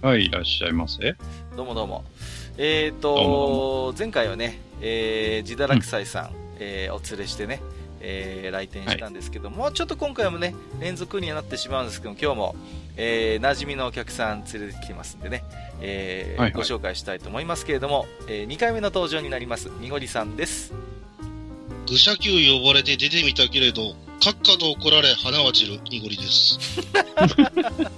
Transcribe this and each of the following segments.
はい、いらっしゃいませ。どうもどうも。えっ、ー、どうもどと前回はね、えー、自堕落斎さん、えーお連れしてね、えー来店したんですけども、ちょっと今回もね連続にはなってしまうんですけども今日も、えー、馴染みのお客さん連れてきてますんでね、えーはいはい。ご紹介したいと思いますけれども、え2回目の登場になりますにごりさんです。愚者級呼ばれて出てみたけれど、閣下と怒られ花は散る濁りです。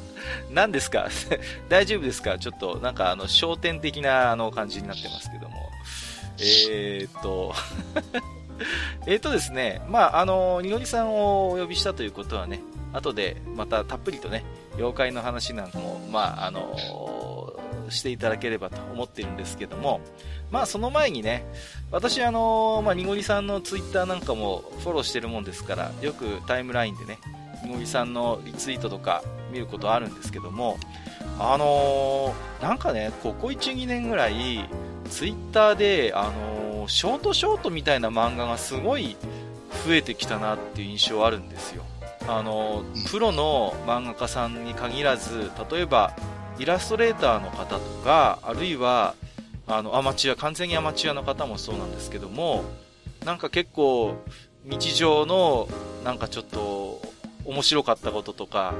何ですか？大丈夫ですか？ちょっとなんかあの焦点的なあの感じになってますけども。えー、っと えーっとですねまああのにごりさんをお呼びしたということはね後でまたたっぷりとね妖怪の話なんかもまああのしていただければと思っているんですけどもまあその前にね私あのまあにごりさんのツイッターなんかもフォローしてるもんですからよくタイムラインでねにごりさんのリツイートとか見ることあるんですけどもあのーなんかねここ12年ぐらいツイッターで、あのーショートショートみたいな漫画がすごい増えてきたなっていう印象あるんですよ。あのプロの漫画家さんに限らず例えばイラストレーターの方とかあるいはあのアマチュア完全にアマチュアの方もそうなんですけどもなんか結構日常のなんかちょっと面白かったこととか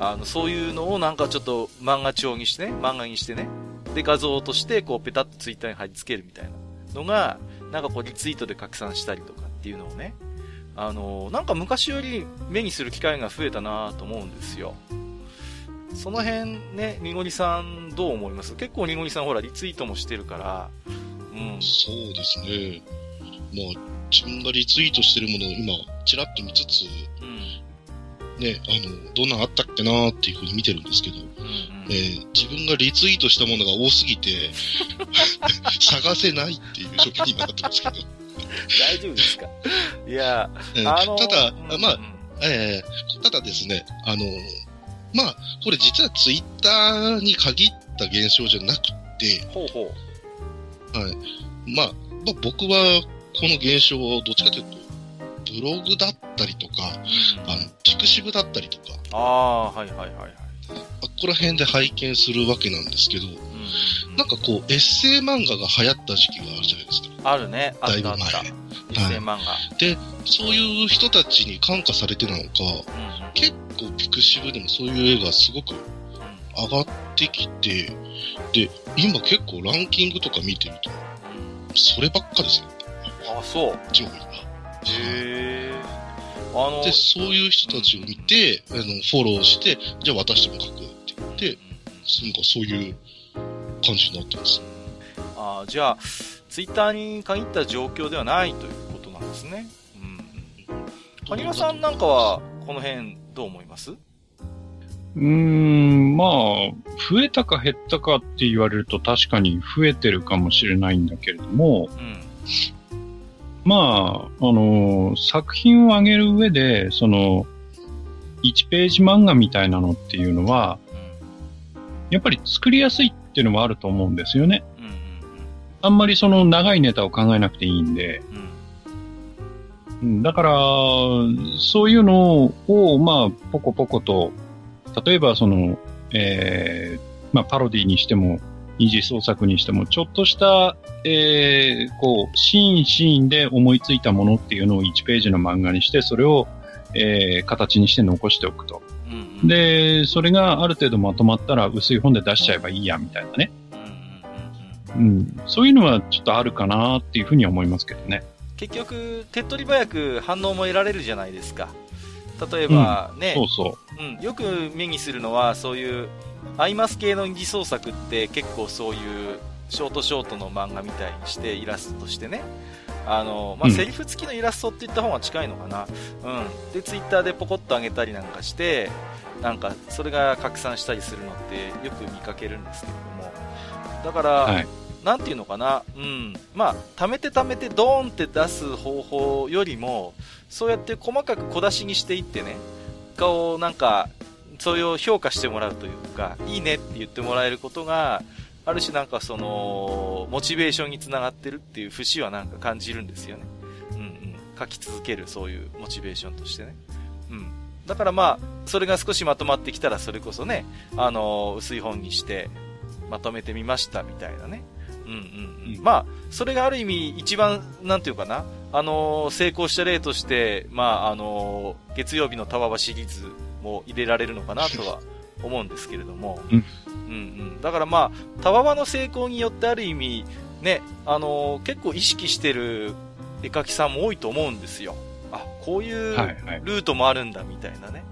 あのそういうのをなんかちょっと漫画調にしてね漫画にしてね。で画像としてこうペタッとツイッターに貼り付けるみたいなのがなんかこうリツイートで拡散したりとかっていうのをね。あのなんか昔より目にする機会が増えたなと思うんですよ。その辺ねにごりさんどう思います？結構にごりさんほらリツイートもしてるから。うん。そうですね。まあ、自分がリツイートしてるものを今、ちらっと見つつ、うんね、あの、どんなんあったっけなーっていうふうに見てるんですけど、うんうんえー自分がリツイートしたものが多すぎて、探せないっていう状況になってますけど。大丈夫ですか？いやえーあのただ、うんまあう、んえーただですね、あの、まあ、これ実はツイッターに限った現象じゃなくて、ほうほうはい。まあ、まあ、僕はこの現象をどっちかというと、ブログだったりとか、うんあの、ピクシブだったりとか、ああはいはいはいはいここら辺で拝見するわけなんですけど、うんうんなんかこう、エッセイ漫画が流行った時期があるじゃないですか。あるね。あだいぶ前。エッセイ漫画。で、そういう人たちに感化されてなのか、うんうん結構ピクシブでもそういう絵がすごく上がってきて、で、今結構ランキングとか見てると、そればっかですよ、あ、そう。上位が。へえ。あの、で、そういう人たちを見て、あの、フォローして、じゃあ私も書くって言って、なんかそういう感じになってます。あじゃあ、ツイッターに限った状況ではないということなんですね。うん。谷川さんなんかは、この辺、どう思います？うーん、まあ、増えたか減ったかって言われると確かに増えてるかもしれないんだけれども、うん。まあ、あの、作品を上げる上で、その、1ページ漫画みたいなのっていうのは、やっぱり作りやすいっていうのもあると思うんですよね。あんまりその長いネタを考えなくていいんで。うんだから、そういうのを、まあ、ポコポコと、例えばその、えーまあ、パロディにしても、二次創作にしても、ちょっとした、えーこう、シーンシーンで思いついたものっていうのを1ページの漫画にして、それを、えー形にして残しておくと。うん。うん、で、それがある程度まとまったら薄い本で出しちゃえばいいや、みたいなね。うん。そういうのはちょっとあるかなっていうふうには思いますけどね。結局、手っ取り早く反応も得られるじゃないですか。例えば、ね、そうそう。うん、よく目にするのはそういうアイマス系の二次創作って結構そういうショートショートの漫画みたいにしてイラストとしてねあの、まあ、セリフ付きのイラストって言った方が近いのかな。うん。で、ツイッターでポコッと上げたりなんかして、なんか、それが拡散したりするのってよく見かけるんですけれども。だから、はい、なんていうのかな。うん。まあ、貯めて貯めてドーンって出す方法よりも、そうやって細かく小出しにしていってね、顔をなんか、それを評価してもらうというか、いいねって言ってもらえることが、ある種なんかその、モチベーションにつながってるっていう節はなんか感じるんですよね。うんうん。書き続けるそういうモチベーションとしてね。うん。だからまあ、それが少しまとまってきたらそれこそね、あの、薄い本にしてまとめてみましたみたいなね。うんうんうん。まあ、それがある意味一番、なんていうかな、あの成功した例として、まあ、あの月曜日のタワーシリーズも入れられるのかなとは 思うんですけれども、うん、うんうんだからまあ、タワワの成功によってある意味、ね、あのー、結構意識してる絵描きさんも多いと思うんですよ。あ、こういうルートもあるんだみたいなね。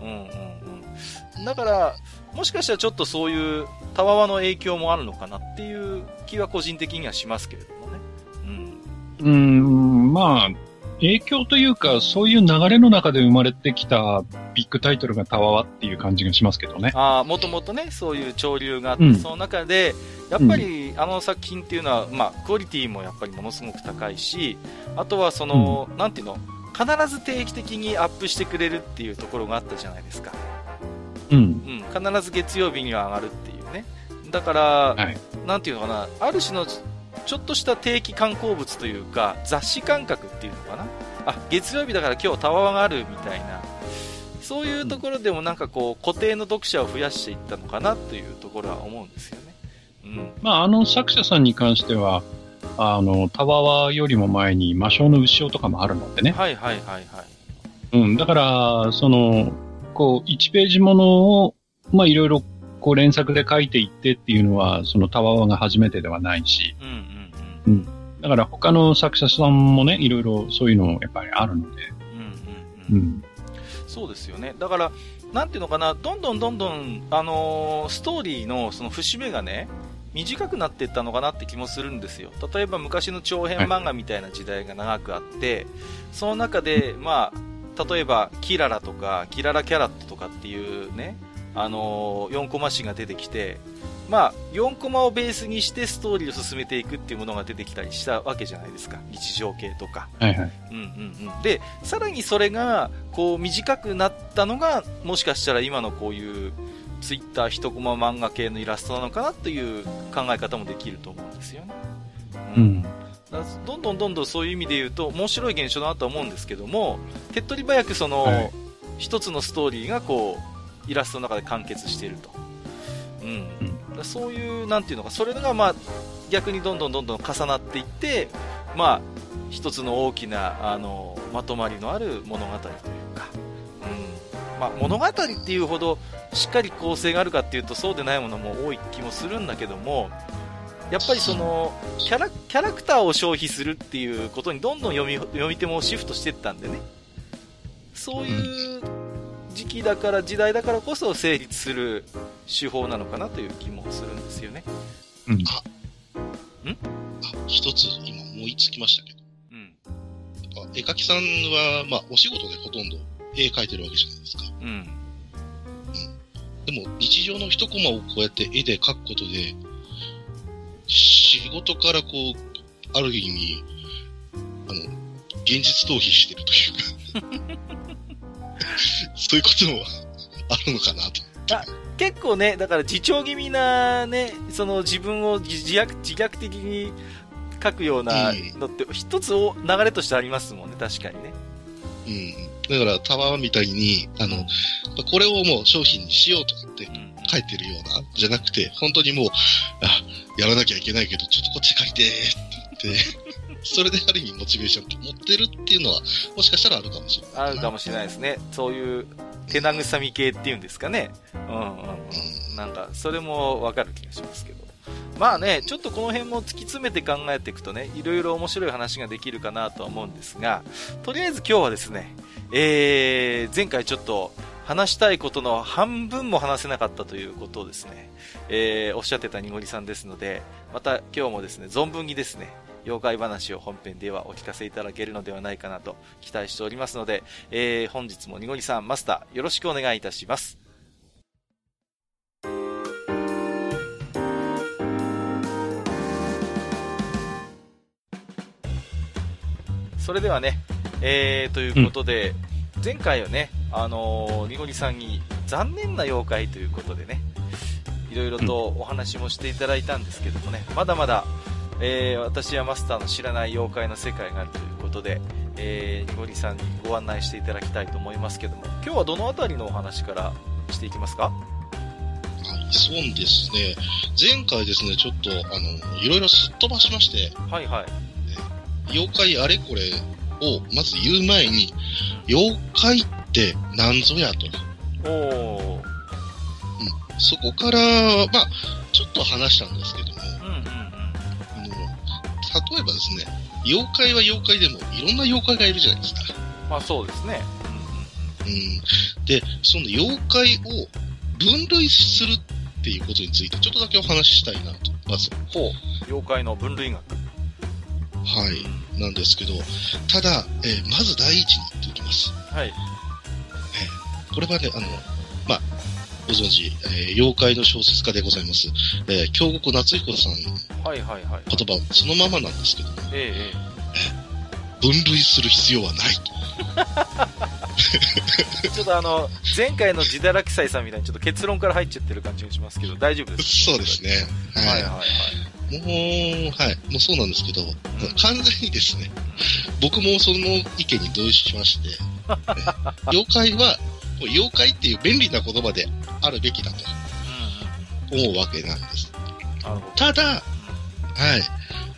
はいはい、うんうんうん。だから、もしかしたらちょっとそういうタワワの影響もあるのかなっていう気は個人的にはしますけれどもね。うん。うん、まあ、影響というか、そういう流れの中で生まれてきたビッグタイトルがタワワっていう感じがしますけどね。ああ、もともとね、そういう潮流があって、うん、その中で、やっぱりあの作品っていうのは、まあ、クオリティもやっぱりものすごく高いし、あとはその、うん、なんていうの、必ず定期的にアップしてくれるっていうところがあったじゃないですか。うん。うん、必ず月曜日には上がるっていうね。だから、はい、なんていうのかな、ある種のちょっとした定期観光物というか、雑誌感覚っていうのかな。あ、月曜日だから今日タワーがあるみたいな。そういうところでもなんかこう、固定の読者を増やしていったのかなというところは思うんですよね。うん。まあ、あの作者さんに関しては、あの、タワーよりも前に魔性の牛尾とかもあるのでね。はいはいはいはい。うん、だから、その、こう、1ページものを、まあいろいろこう連作で書いていってっていうのは、そのタワーが初めてではないし、うんうんうん。だから他の作者さんもね、いろいろそういうのやっぱりあるので。うんうんそうですよね。だから、なんていうのかな、どんどんどんどん、あのー、ストーリーのその節目がね、短くなっていったのかなって気もするんですよ。例えば昔の長編漫画みたいな時代が長くあって、その中で、まあ、例えば、キララとか、キララキャラットとかっていうね、あのー、4コマ誌が出てきて、まあ、4コマをベースにしてストーリーを進めていくっていうものが出てきたりしたわけじゃないですか。日常系とか。はいはい。うんうんうん。で、さらにそれが、こう、短くなったのが、もしかしたら今のこういう、ツイッター1コマ漫画系のイラストなのかなという考え方もできると思うんですよね。うん。うん、どんどんどんどんそういう意味で言うと、面白い現象だなと思うんですけども、手っ取り早くその、はい、一つのストーリーがこう、イラストの中で完結していると。うん。うんそういう、なんていうのか、それがまあ、逆にどんどんどんどん重なっていって、まあ、一つの大きな、あの、まとまりのある物語というか、うん。まあ、物語っていうほど、しっかり構成があるかっていうと、そうでないものも多い気もするんだけども、やっぱりその、キャラ、キャラクターを消費するっていうことにどんどん読み、読み手もシフトしていったんでね。そういう時期だから、時代だからこそ成立する手法なのかなという気もするんですよね。うん。あ、ん？あ、一つ今思いつきましたけど。うん。絵描きさんは、まあ、お仕事でほとんど絵描いてるわけじゃないですか。うん。うん。でも、日常の一コマをこうやって絵で描くことで、仕事からこう、ある意味、あの、現実逃避してるというか そういうこともあるのかなと。あ結構ね、だから自重気味なね、その自分を自虐自虐的に書くようなのって、一つ流れとしてありますもんね、確かにね。うん。だから、タワーみたいに、あの、これをもう商品にしようとかって書いてるような、じゃなくて、本当にもう、あ、やらなきゃいけないけど、ちょっとこっち借りてって言って、それである意味モチベーション持ってるっていうのは、もしかしたらあるかもしれない。あるかもしれないですね。そういう手慰み系っていうんですかね。うんうんうん。なんか、それもわかる気がしますけど。まあね、ちょっとこの辺も突き詰めて考えていくとね、いろいろ面白い話ができるかなとは思うんですが、とりあえず今日はですね、えー、前回ちょっと話したいことの半分も話せなかったということをですね、えー、おっしゃってたにごりさんですので、また今日もですね、存分にですね、妖怪話を本編ではお聞かせいただけるのではないかなと期待しておりますので、えー、本日もにごりさん、マスター、よろしくお願いいたします。それではね、えー、ということで、うん、前回はね、あのー、にごりさんに残念な妖怪ということでね、いろいろとお話もしていただいたんですけどもね、まだまだ、えー、私やマスターの知らない妖怪の世界があるということで、えー、にごりさんにご案内していただきたいと思いますけども、今日はどのあたりのお話からしていきますか？はい、そうですね。前回ですね、ちょっと、あの、いろいろすっ飛ばしまして、はいはい。妖怪あれこれをまず言う前に、妖怪って何ぞやと。おうん、そこから、まあ、ちょっと話したんですけど例えばですね、妖怪は妖怪でもいろんな妖怪がいるじゃないですか。まあそうですね。うん、うん、で、その妖怪を分類するっていうことについてちょっとだけお話ししたいなと、まず。ほう。妖怪の分類学。はい、なんですけど、ただ、えー、まず第一に言っておきます。はい。えー、これはね、あの、まあ、ご存知、えー、妖怪の小説家でございます、えー、京極夏彦さんの言葉、そのままなんですけど、えええー、分類する必要はないと。ちょっとあの、前回の自堕落斎さんみたいにちょっと結論から入っちゃってる感じがしますけど、大丈夫ですか？そうですね。はい、はいはいはい。もう、はい、もうそうなんですけど、完全にですね、僕もその意見に同意しまして、妖怪は、妖怪っていう便利な言葉であるべきだと思うわけなんです。ただ、はい、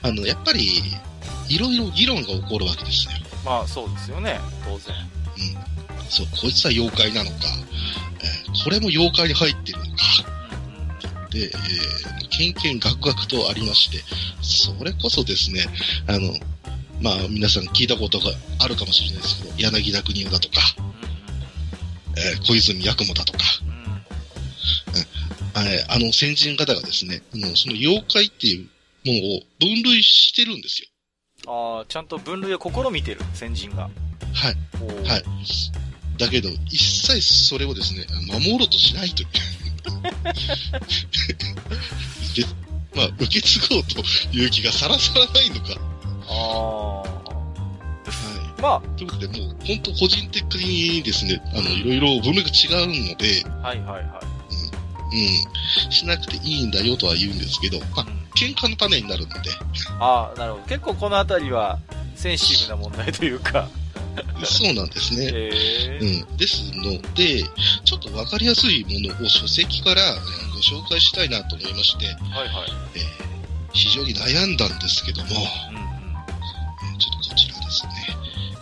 あの、やっぱり、いろいろ議論が起こるわけですよ。まあ、そうですよね、当然。うん。そう、こいつは妖怪なのか、えー、これも妖怪に入ってるのか、で、えー、けんけんがくがくとありまして、それこそですね、あの、まあ、皆さん聞いたことがあるかもしれないですけど、柳田国夫だとか、えー、小泉八雲だとか、うん、あの先人方がですね、その妖怪っていうものを分類してるんですよ。ああ、ちゃんと分類を試みてる、先人が。はい。はい。だけど、一切それをですね、守ろうとしないという。まあ、受け継ごうという気がさらさらないのか。ああ。はい。まあ。ということで、もう、本当個人的にですね、あの、いろいろ文明が違うので、はいはいはい。うん。うん。しなくていいんだよとは言うんですけど、まあ、喧嘩の種になるので。ああ、なるほど。結構このあたりは、センシティブな問題というか。そうなんですね。うん。ですので、ちょっとわかりやすいものを書籍からご紹介したいなと思いまして、はいはい。えー、非常に悩んだんですけども、うん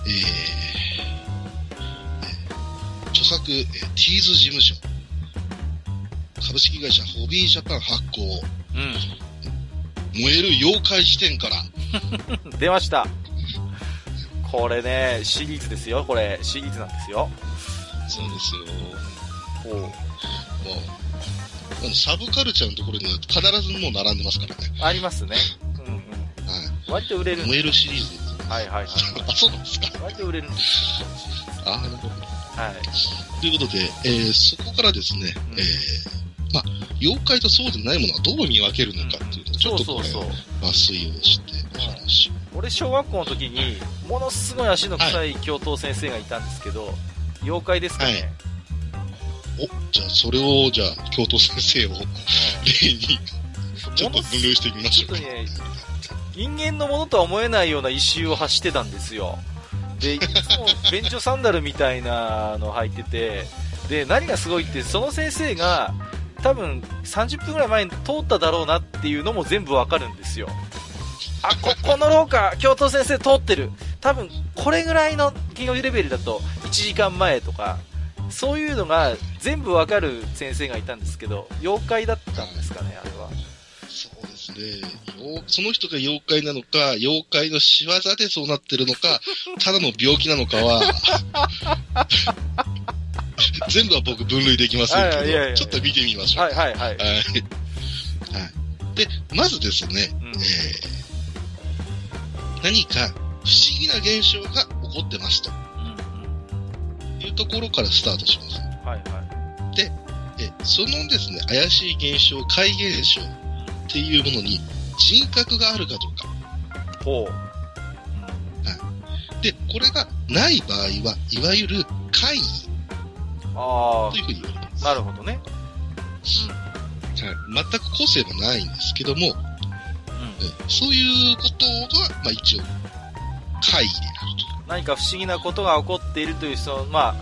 えー、著作、えー、ティーズ事務所、株式会社ホビージャパン発行、うん、燃える妖怪視点から。出ました。これね、シリーズですよ、これ。シリーズなんですよ。そうですよ。ほう。もう、サブカルチャーのところには必ずもう並んでますからね。ありますね。うんうん。はい。割と売れる燃えるシリーズ。はいはいはい、あ、そうなんですか。売れるんです。ああ、なるほど。はい。ということで、えー、そこからですね、うん、えー、まあ、妖怪とそうでないものはどう見分けるのかっていうのを、ちょっとこれ、抜粋をしてお話俺、小学校の時に、ものすごい足の臭い教頭先生がいたんですけど、はい、妖怪ですかね、はい、お、じゃあ、それを、じゃあ、教頭先生を、例に、ちょっと分類してみましょうか。ちょっとね、人間のものとは思えないような異臭を発してたんですよ。で、いつも便所サンダルみたいなの履いてて、で、何がすごいって、その先生が、多分30分ぐらい前に通っただろうなっていうのも全部わかるんですよ。あ、こ、この廊下、教頭先生通ってる。多分、これぐらいの金曜日レベルだと、1時間前とか、そういうのが全部わかる先生がいたんですけど、妖怪だったんですかね、あれは。ですね。その人が妖怪なのか、妖怪の仕業でそうなってるのか、ただの病気なのかは、全部は僕分類できませんけど、ちょっと見てみましょう。はいはいはい。はい。で、まずですね、うん、えー何か不思議な現象が起こってますと。いうところからスタートします。はいはい。で、えそのですね、怪しい現象、怪現象っていうものに人格があるかどうか。ほう。はい。で、これがない場合は、いわゆる怪異というふうに言われます。なるほどね。うん。はい。全く個性もないんですけども、うん、そういうことが、まあ一応、怪異であると。何か不思議なことが起こっているという、その、まあ、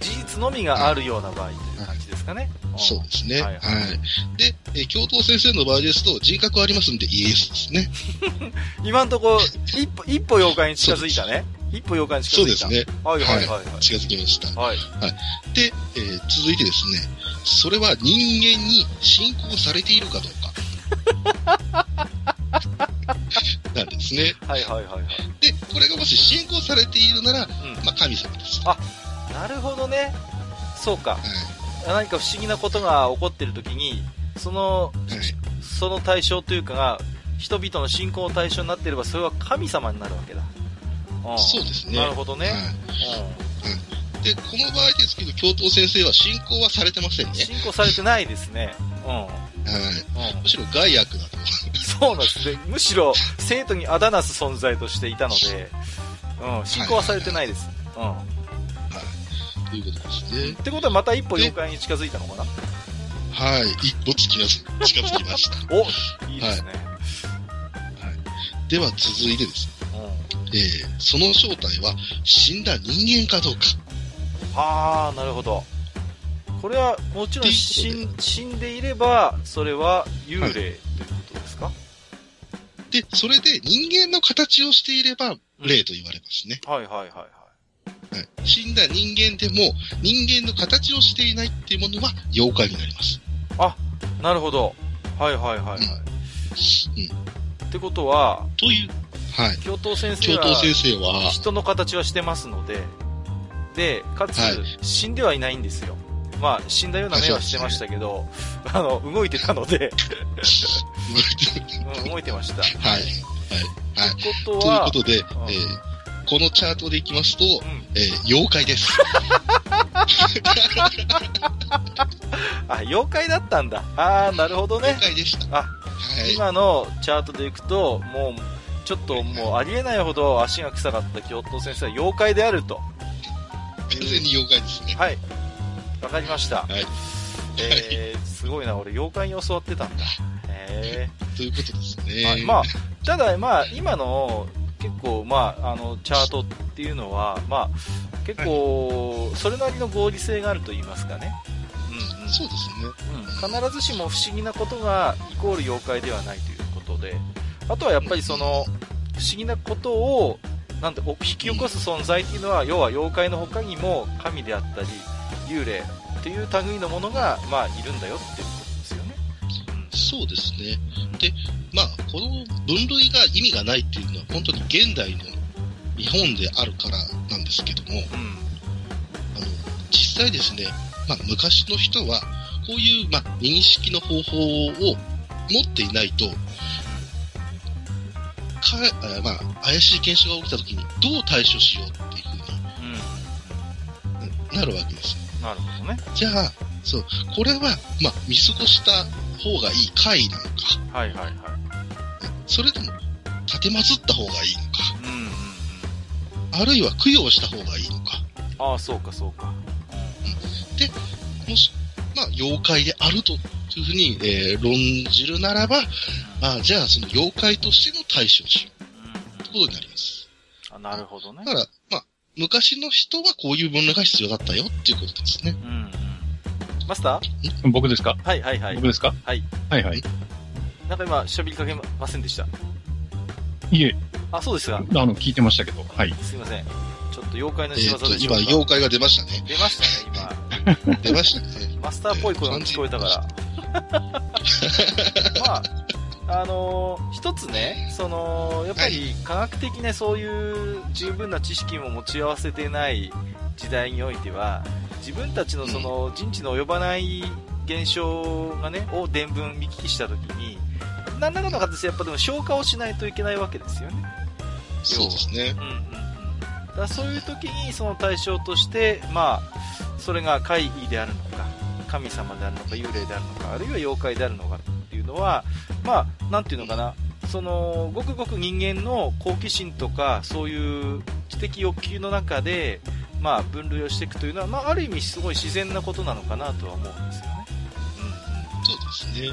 事実のみがあるような場合という感じですかね。そうですね。はい、はい、で、えー、教頭先生の場合ですと、人格ありますんでイエスですね。今んとこ、一歩、一歩妖怪に近づいたね。一歩妖怪に近づいた。そうですね。はいはいはい、はい、近づきました。はい。はい。で、えー、続いてですね、それは人間に信仰されているかどうか。なんですね。はいはいはいはい。で、これがもし信仰されているなら、うん、まあ神様です。あ、なるほどね。そうか。はい、何か不思議なことが起こっているときに、その、はい、その対象というかが、人々の信仰の対象になっていれば、それは神様になるわけだ。そうですね。なるほどね。はい、うん、で、この場合ですけど、教頭先生は信仰はされてませんね。信仰されてないですね。うん。はい。うん、むしろ害悪だと。そうなんですね。むしろ、生徒にあだなす存在としていたので、うん、信仰はされてないです。うん。はい。ということですね。ってことはまた一歩妖怪に近づいたのかな？はい。一歩近づ近づきました。おいいですね。はい。はい、では続いてですね。えー、その正体は死んだ人間かどうか。はあ、なるほど。これはもちろん死ん死んでいれば、それは幽霊ということですか、はい、で、それで人間の形をしていれば、霊と言われますね、うん。はいはいはいはい。はい、死んだ人間でも、人間の形をしていないっていうものは妖怪になります。あ、なるほど。はいはいはいはい。うん。うん、ってことは、という、はい。教頭先生は、先生は、人の形はしてますので、で、かつ、死んではいないんですよ。まあ、死んだような目はしてましたけど、あの、動いてたので 動いてました。はい。はい。はい。ということは、ということで、えー、このチャートでいきますと、うん、えー、妖怪です。あ、妖怪だったんだ。ああ、なるほどね。妖怪でした。あ、はい、今のチャートでいくと、もう、ちょっともうありえないほど足が臭かった教頭先生は妖怪であると。完全に妖怪ですね。はい。わかりました。はい。えー、すごいな、俺妖怪に教わってたんだ。へえ。ということですね。はい、まあ、ただ、まあ、今の、結構、まあ、あの、チャートっていうのは、まあ、結構、それなりの合理性があると言いますかね。うん、うん、そうですね。うん。必ずしも不思議なことが、イコール妖怪ではないということで、あとはやっぱりその、不思議なことを、なんて、引き起こす存在っていうのは、要は妖怪の他にも神であったり、幽霊っていう類のものが、まあ、いるんだよっていう。そうですね。で、まあ、この分類が意味がないっていうのは、本当に現代の日本であるからなんですけども、うん、あの実際ですね、まあ、昔の人は、こういう、まあ、認識の方法を持っていないと、かまあ、怪しい現象が起きた時にどう対処しようっていうふうに、うん、なるわけですよ。なるほどね。じゃあ、そう、これは、まあ、見過ごした方がいい回なのか。はいはいはい。それとも、立てまつった方がいいのか。うんうんうん。あるいは供養した方がいいのか。ああ、そうかそうか。うん。で、もし、まあ、妖怪であるというふうに、えー、論じるならば、あじゃあ、その妖怪としての対処をしよう。ということになります。あ、なるほどね。だから、まあ、昔の人はこういう分類が必要だったよっていうことですね。うん、うん。マスター？僕ですか？はいはいはい。僕ですか？はい。はいはい。なんか今、喋りかけませんでした？いえ。あ、そうですか。あの、聞いてましたけど。はい。すいません。ちょっと妖怪の仕業でしょうか、えー、今、妖怪が出ましたね。出ましたね、今。出ましたね。マスターっぽい声が聞こえたから。まあ、あのー、一つね、その、やっぱり科学的なそういう十分な知識も持ち合わせてない時代においては、自分たちのその人知の及ばない現象がね、を伝聞見聞きしたときに、何らかの形でやっぱでも消化をしないといけないわけですよね。そうですね。うんうんうん。だそういう時にその対象として、まあ、それが怪異であるのか、神様であるのか、幽霊であるのか、あるいは妖怪であるのかっていうのは、まあ、なんていうのかな、その、ごくごく人間の好奇心とか、そういう知的欲求の中で、まあ、分類をしていくというのは、まあ、ある意味すごい自然なことなのかなとは思うんですよね。うん、そうですね。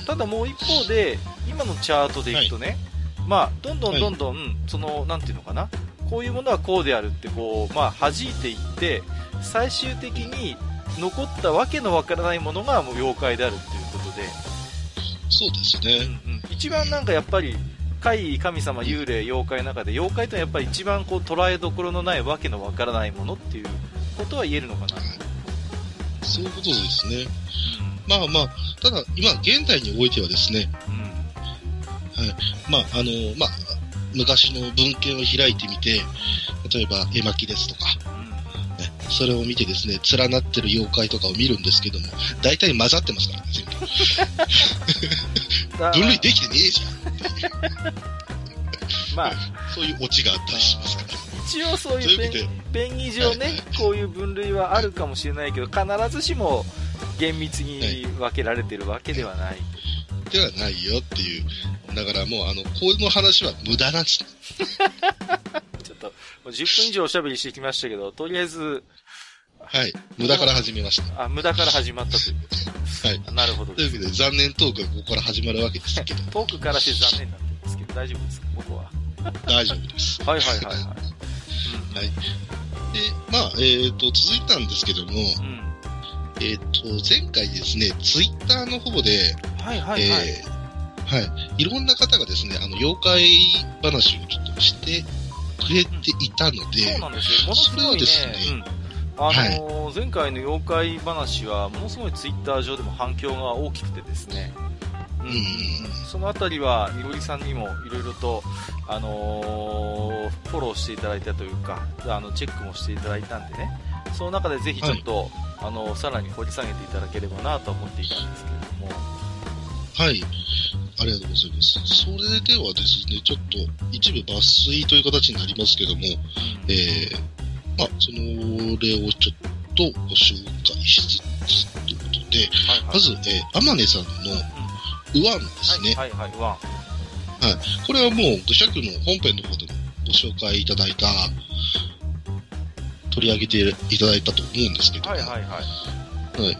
うん、ただもう一方で、今のチャートでいくとね、はい、まあ、どんどんどんどん、はい、その、なんていうのかな、こういうものはこうであるってこう、まあ、弾いていって、最終的に残ったわけのわからないものがもう妖怪であるっていうことで。そうですね。うんうん、一番なんかやっぱり、怪異、神様、幽霊、妖怪の中で、妖怪とはやっぱり一番こう捉えどころのないわけのわからないものっていうことは言えるのかな？そういうことですね。うん、まあまあ、ただ、今、現代においてはですね、うん、はい。まあ、あの、まあ、昔の文献を開いてみて、例えば、絵巻ですとか、ね、それを見てですね、連なってる妖怪とかを見るんですけども、大体混ざってますからね、全部。分類できてねえじゃん。まあ、そういうオチがあったりしますから。一応そういうペンギ上ね、はいこういう分類はあるかもしれないけど、必ずしも厳密に分けられてるわけではない。ではないよっていう。だからもう、あの、この話は無駄なんです。ちょっと、10分以上おしゃべりしてきましたけど、とりあえず、はい。無駄から始めました。あ、無駄から始まったということはい。なるほど。というわけで、残念トークがここから始まるわけですけど。トークからして残念なんですけど、大丈夫ですか？ここは。大丈夫です。はいはいはいはい。うん、はい。で、まあ、えっ、ー、と、続いたんですけども、うん、えっ、ー、と、前回ですね、ツイッターの方で、はいはいはい。えー、はい。いろんな方がですね、あの、妖怪話をちょっとしてくれていたので、そうなんですよ。ものすごいね、ですね、うん。あのーはい、前回の妖怪話はものすごいツイッター上でも反響が大きくてですね、うん、そのあたりはみのりさんにもいろいろと、あのー、フォローしていただいたというかあのチェックもしていただいたんでね。その中でぜひちょっと、はい、あのさらに掘り下げていただければなと思っていたんですけれども。はいありがとうございます。それではですね、ちょっと一部抜粋という形になりますけども、えー、まあ、その例をちょっとご紹介しつつということで、はいはい、まず、えー、天音さんのウワンですね。はいはい、ウワン。はい。これはもう、愚尺の本編の方でもご紹介いただいた、取り上げていただいたと思うんですけど、はいはいはい。はい。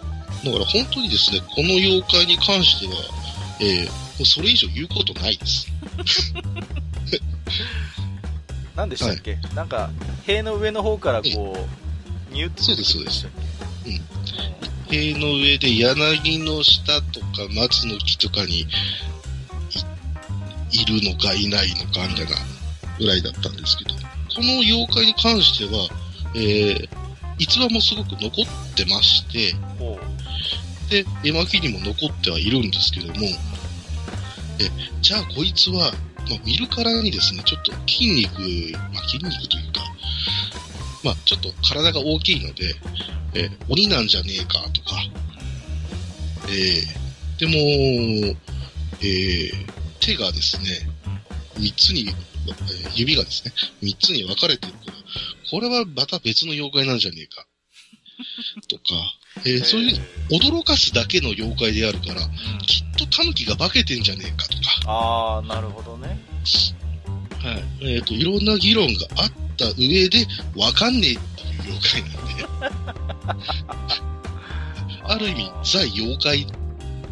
だから本当にですね、この妖怪に関しては、えー、もうそれ以上言うことないです。何でしたっけ、はい、なんか、塀の上の方からこう、ニュッとそうです、そうです。うん。塀の上で柳の下とか松の木とかにいるのかいないのかみたいなぐらいだったんですけど、この妖怪に関しては、えー、逸話もすごく残ってまして、で、絵巻にも残ってはいるんですけども、え、じゃあこいつはまあ、見るからにですね、ちょっと筋肉、まあ、筋肉というか、まあ、ちょっと体が大きいので、え、鬼なんじゃねえかとか、えー、でも、えー、手がですね、三つに、指がですね、三つに分かれてるから、これはまた別の妖怪なんじゃねえか。とか、えー、そういう驚かすだけの妖怪であるから、うん、きっと狸が化けてんじゃねえかとか。ああ、なるほどね。はい。えっ、ー、と、いろんな議論があった上で、わかんねえっていう妖怪なんで、ある意味、ザ妖怪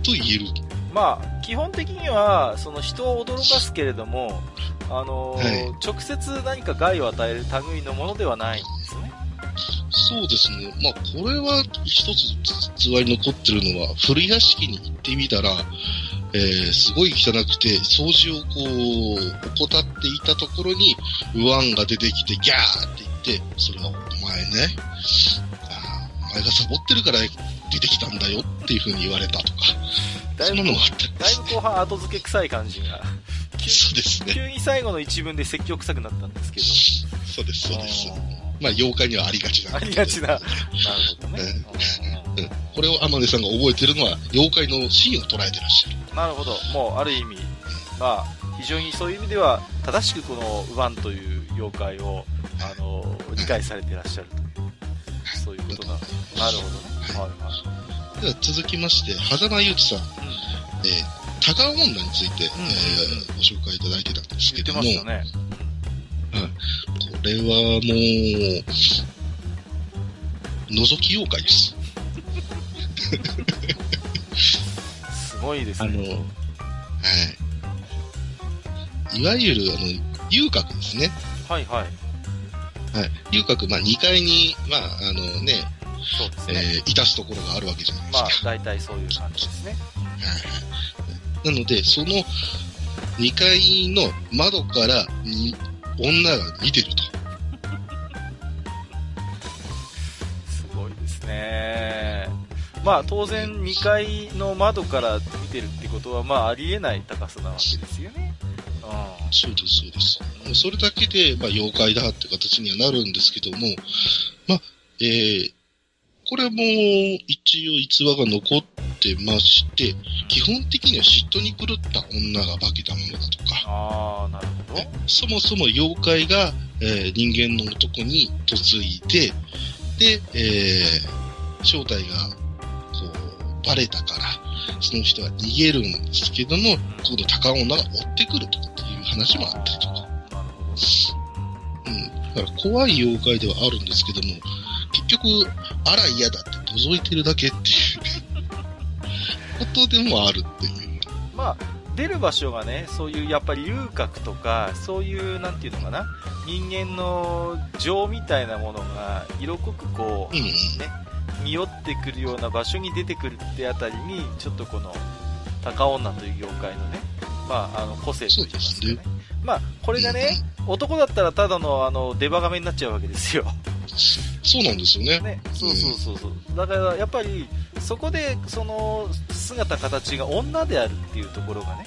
と言える。まあ、基本的には、その人を驚かすけれども、あのーはい、直接何か害を与える類のものではない。そうですね。まあ、これは一つ実話に残ってるのは、古屋敷に行ってみたら、えー、すごい汚くて、掃除をこう、怠っていたところに、ウワンが出てきて、ギャーって言って、それはお前ね、あお前がサボってるから出てきたんだよっていう風に言われたとか、そんなのがあっただいぶ後半後付け臭い感じが。そうですね。急に最後の一文で説教臭くなったんですけど。そうです、そうです。まあ、妖怪にはありがちな。ありがちな。なるほどね。うん、これを天音さんが覚えてるのは、妖怪のシーンを捉えてらっしゃる。なるほど。もう、ある意味、まあ、非常にそういう意味では正しくこのウバンという妖怪をあの理解されていらっしゃると。いう、そういうことななるほどね、はいはい、では続きまして狭間由紀さん、うん、えー、高女について、うん、えー、ご紹介いただいてたんですけども、ね、はい、これはもう覗き妖怪ですすごいですね。あの、はい。いわゆる、あの、遊郭ですね。はいはい。はい。遊郭、まあ、2階に、まあ、あのね、そうですね。えー、いたすところがあるわけじゃないですか。まあ、大体そういう感じですね。はい。なので、その2階の窓からに女が見てると。すごいですね。まあ当然2階の窓から見てるってことはまあありえない高さなわけですよね。うん、そうです、そうです。それだけで、まあ、妖怪だって形にはなるんですけども、まあ、えー、これも一応逸話が残ってまして、基本的には嫉妬に狂った女が化けたものだとか、あなるほどそもそも妖怪が、えー、人間の男に嫁いで、で、えー、正体がバレたから、その人は逃げるんですけども、今度高女が追ってくるとかっていう話もあったりとか。うん。だから怖い妖怪ではあるんですけども、結局、あら嫌だって覗いてるだけっていうことでもあるっていう。まあ、出る場所がね、そういうやっぱり遊郭とか、そういう、なんていうのかな、人間の情みたいなものが色濃くこう、うん、ね、匂ってくるような場所に出てくるってあたりにちょっとこの高女という業界のね、まあ、あの個性といいますかね、まあ、これがね、男だったらただのあの出歯亀になっちゃうわけですよ。そうなんですよね。ねそうそうそうそう、だからやっぱりそこでその姿形が女であるっていうところがね、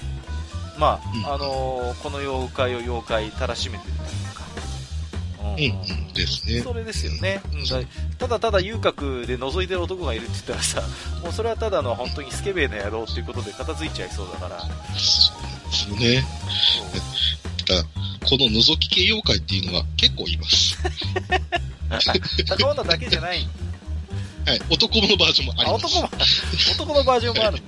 まあ、あのこの妖怪を妖怪たらしめてるといううん、ですね。それですよね。うん、ただただ遊郭で覗いてる男がいるって言ったらさ、もうそれはただの本当にスケベな野郎っていうことで片付いちゃいそうだから。そうですね。この覗き系妖怪っていうのは結構います。高女だけじゃないはい、男のバージョンもあります。男も、男のバージョンもある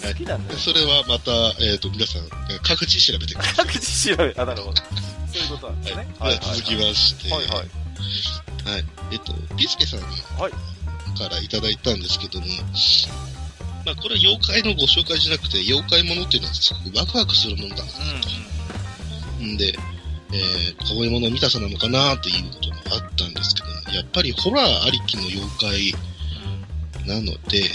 好きなんだ、ね、それはまた、えっ、ー、と、皆さん、各自調べてください。各自調べ、あ、なるほど。そういうことなんですね。はい。はい、続きまして、はいはい。はい。えっと、ピスケさんからいただいたんですけども、まあ、これは妖怪のご紹介じゃなくて、妖怪ものっていうのはすごくワクワクするものだなと。うん、んで、えー、こういうものを見たさなのかなっていうこともあったんですけども、やっぱりホラーありきの妖怪なので、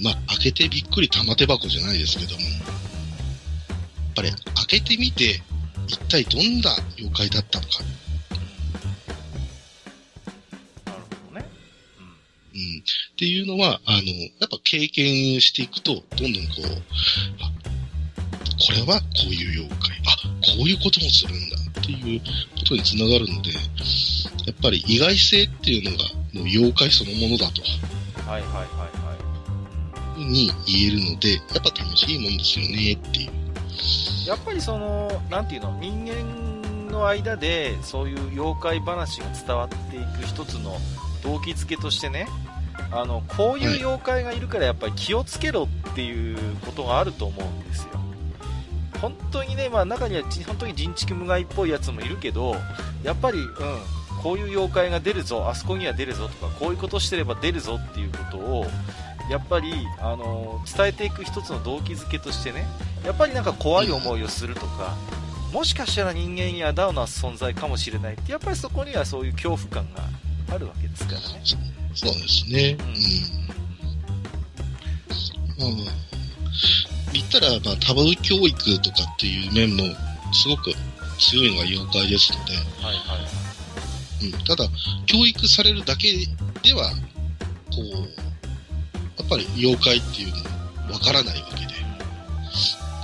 まあ、開けてびっくり玉手箱じゃないですけども、やっぱり開けてみて、一体どんな妖怪だったのか。なるほどね。うん。うん。っていうのは、あの、やっぱ経験していくと、どんどんこう、あ、これはこういう妖怪。あ、こういうこともするんだっていうことにつながるので、やっぱり意外性っていうのが、もう妖怪そのものだと。はいはいはいはい。に言えるので、やっぱ楽しいもんですよねっていう。やっぱりその、なんていうの、人間の間でそういう妖怪話が伝わっていく一つの動機づけとしてね、あの、こういう妖怪がいるからやっぱり気をつけろっていうことがあると思うんですよ。本当にね、まあ中には本当に人畜無害っぽいやつもいるけど、やっぱり、うん、こういう妖怪が出るぞ、あそこには出るぞとか、こういうことしてれば出るぞっていうことを、やっぱり、あの伝えていく一つの動機づけとしてねやっぱりなんか怖い思いをするとか、もしかしたら人間にはダウな存在かもしれないってやっぱりそこにはそういう恐怖感があるわけですからね。そうですね。うん、うん、言ったら、まあ、タブー教育とかっていう面もすごく強いのが妖怪ですので、はいはいうん、ただ教育されるだけではこうやっぱり妖怪っていうのわからないわけで、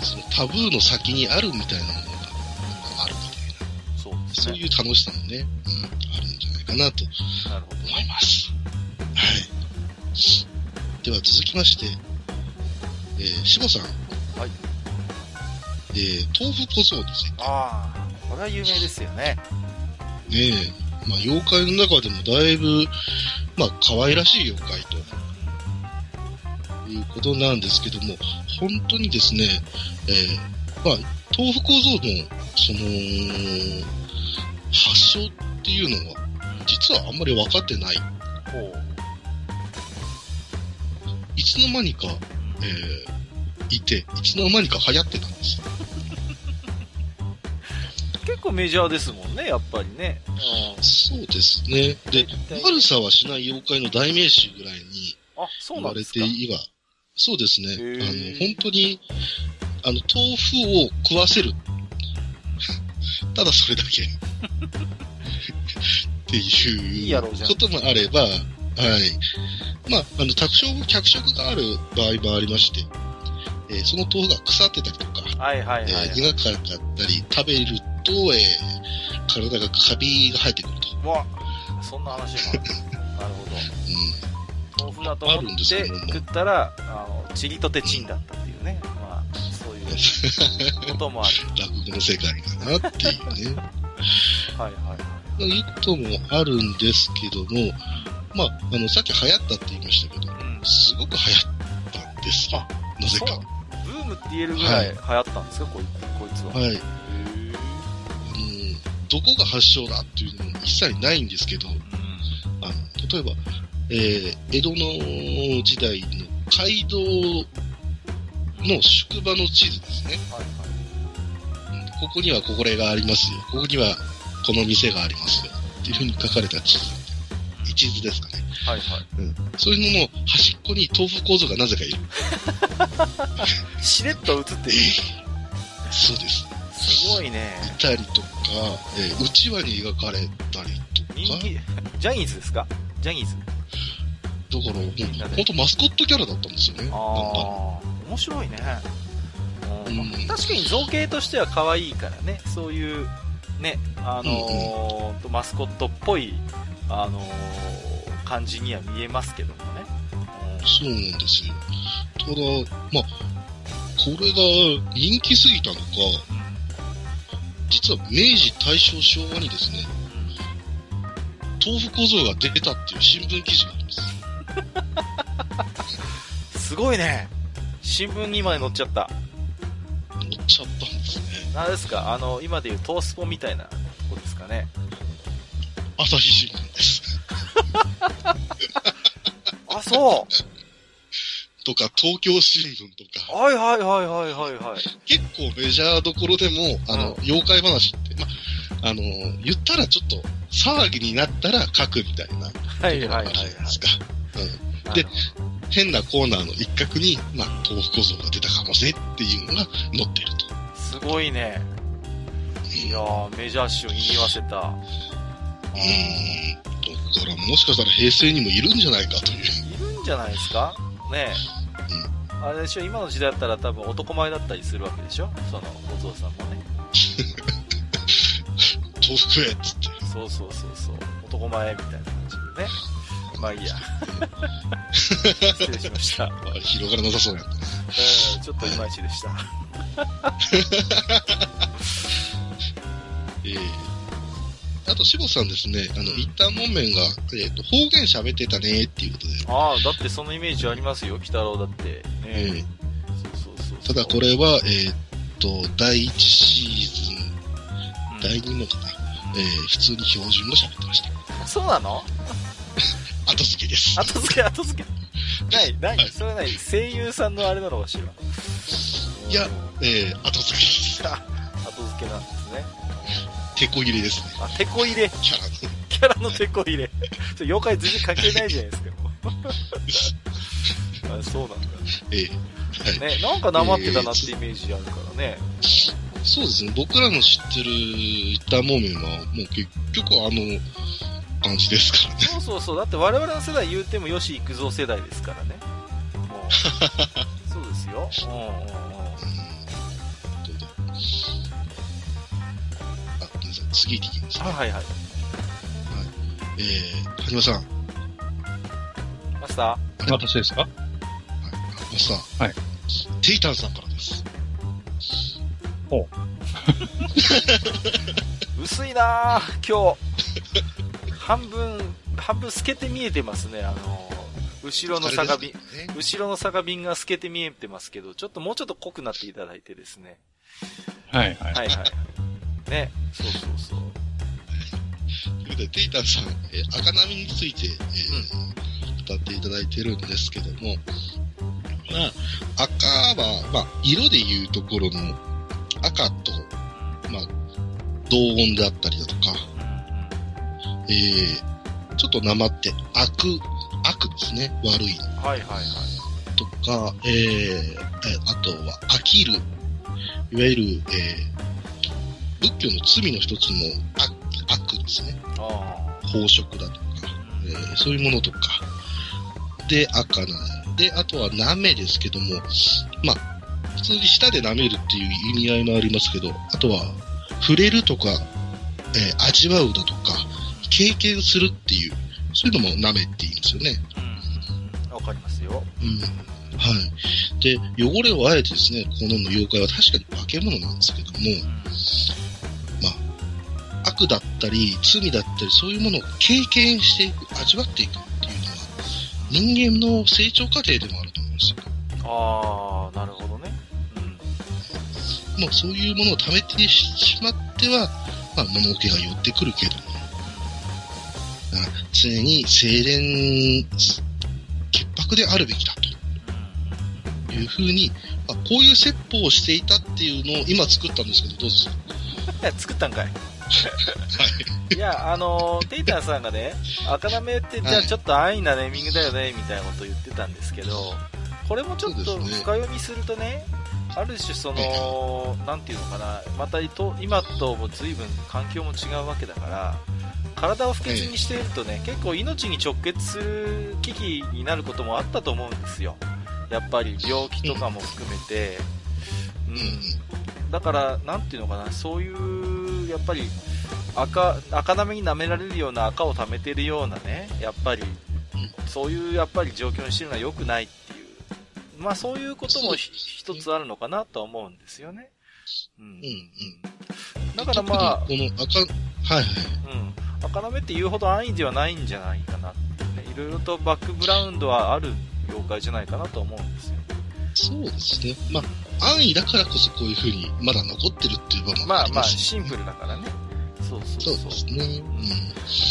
そのタブーの先にあるみたいなものがあるみたいな、そう,、ね、そういう楽しさもね、うん、あるんじゃないかなと思います。はい。では続きまして、えー、しぼさん。はい。ええー、豆腐小僧ですよ。ああ、これは有名ですよね。ねえ。まあ、妖怪の中でもだいぶ、まあ、可愛らしい妖怪と。いうことなんですけども、本当にですね、えー、まあ、豆腐構造の、その、発祥っていうのは、実はあんまり分かってない。ほう。いつの間にか、えー、いて、いつの間にか流行ってたんですよ。結構メジャーですもんね、やっぱりね。そうですね。で、悪さはしない妖怪の代名詞ぐらいに言われていば、そうですね。あの、本当に、あの、豆腐を食わせる。ただそれだけ。っていうこともあれば、はい。まあ、あの、脚色、脚色がある場合もありまして、えー、その豆腐が腐ってたりとか、はいはいはい、はい、えー、苦かったり、食べると、えー、体がカビが生えてくると。わそんな話もある。なるほど。うん豆腐だと思って食ったら、あの、チリとてチンだったっていうね。まあ、そういう こともある。落語の世界かなっていうね。はいはい。いうこともあるんですけども、まあ、あの、さっき流行ったって言いましたけど、うん、すごく流行ったんですよ。なぜか。ブームって言えるぐらい流行ったんですか、はい、こいこいつは。はい。どこが発祥だっていうのも一切ないんですけど、うん、あの、例えば、えー、江戸の時代の街道の宿場の地図ですね。はいはい、ここにはこれがありますよ。ここにはこの店がありますよ。っていうふうに書かれた地図。地図ですかね。はいはい。うん。そういうのの端っこに豆腐構造がなぜかいる。しれっと映ってる。そうです。すごいね。いたりとか、えー、うちわに描かれたりとか。人気、ジャニーズですか？ジャニーズだから、本当マスコットキャラだったんですよね。ああ、面白いね。うん、確かに造形としては可愛いからね、そういう、ね、あのーうん、マスコットっぽい、あのー、感じには見えますけどもね。そうなんですよ。ただ、まあ、これが人気すぎたのか、実は明治、大正、昭和にですね、豆腐小僧が出たっていう新聞記事があります。すごいね。新聞にまで載っちゃった。載っちゃったんですね。何ですか？あの、今でいうトースポみたいなとこですかね。朝日新聞です。あ、そう。とか、東京新聞とか。はいはいはいはいはいはい。結構メジャーどころでも、あの、うん、妖怪話って、まあの、言ったらちょっと騒ぎになったら書くみたいな。はいはいはい、はい。ですか。うん。で、変なコーナーの一角に、まあ、豆腐構造が出たかもねっていうのが載ってると。すごいね。いやー、メジャー誌を言わせた。うん。だから、もしかしたら平成にもいるん。じゃないかという。いるん。じゃないですかねえ。うん。あれでしょ、今の時代だったら多分男前だったりするわけでしょその、お父さん。もね。豆腐食えっつって。そうそうそうそう。男前みたいな感じでね。まあいいや。失礼しました。広がらなさそうやったね。うん、ちょっといまいちでした。えー、あと、しぼさんですね、あの、一旦門面が、えっ、ー、と、方言喋ってたねっていうことで。ああ、だってそのイメージありますよ、鬼太郎だって。ね、えー、そうそうそうただこれは、えっ、ー、と、第1シーズン、うん、第2もかな、えー、普通に標準語喋ってました。そうなの？後付けです。後付け、後付け。ない、ない、それはない。声優さんのあれなのかしら。いや、えー、後付けです。後付けなんですね。手こ入れですね。あ、手こ入れ。キャラの。キャラの手こ入れ。妖怪全然関係ないじゃないですか、あそうなんだ。ええー、はい、ね、なんかなまってたなってイメージあるからね。えー、そうですね。僕らの知ってるイッターモーメンは、もう結局あの、感じですからね。そうそうそう。だって我々の世代言うても吉幾三世代ですからね。そうですよ。うんうんうん。次行きます、ね。はいはいはい。はい。えー、はじまさん。マスター私ですか？はい。マスター。はい。テイタンさんからです。ほう。薄いな今日。半分、半分透けて見えてますね、あの、後ろの酒瓶、ね、後ろの酒瓶が透けて見えてますけど、ちょっともうちょっと濃くなっていただいてですね。はいはい。はいはい。ね、そうそうそう。ということで、テイタンさん、え赤波について、えー、うん、語っていただいてるんですけども、まあ、赤は、まあ、色でいうところの赤と、まあ、同音であったりだとか、えー、ちょっとなまって悪、悪ですね。悪い。はいはいはい。とか、えー、あとは飽きる。いわゆる、えー、仏教の罪の一つの悪ですね。宝飾だとか、えー、そういうものとか。で、赤な。で、あとは舐めですけども、まあ、普通に舌で舐めるっていう意味合いもありますけど、あとは、触れるとか、えー、味わうだとか、経験するっていう、そういうのも舐めって言いますよね。うん。わかりますよ。うん。はい。で、汚れをあえてですね、この妖怪は確かに化け物なんですけども、まあ、悪だったり、罪だったり、そういうものを経験していく、味わっていくっていうのは、人間の成長過程でもあると思うんですよ。ああ、なるほどね。うん。もうそういうものを貯めてしまっては、まあ、物置が寄ってくるけども、常に清廉潔白であるべきだというふうに、あ、こういう説法をしていたっていうのを今作ったんですけど、どうですか作ったんかい。はい。いや、あのテイタンさんがね、赤なめって、じゃあちょっと安易なネーミングだよね、みたいなことを言ってたんですけど、これもちょっと深読みするとね、ある種その、なんていうのかな、また今とも随分環境も違うわけだから、体を不潔にしているとね、結構命に直結する危機になることもあったと思うんですよ。やっぱり病気とかも含めて。うん。だから、なんていうのかな、そういう、やっぱり、赤、赤なめに舐められるような赤を貯めてるようなね、やっぱり、そういうやっぱり状況にしてるのは良くないっていう。まあそういうことも一つあるのかなとは思うんですよね。うん。うん、うん。だからまあ、この赤、はいはい。うん。赤なめって言うほど安易ではないんじゃないかなってね、いろいろとバックグラウンドはある妖怪じゃないかなと思うんですよ。そうですね。まあ、安易だからこそこういう風にまだ残ってるっていう場もまあまあ、シンプルだからね。そうそうそう。そうですね。うん、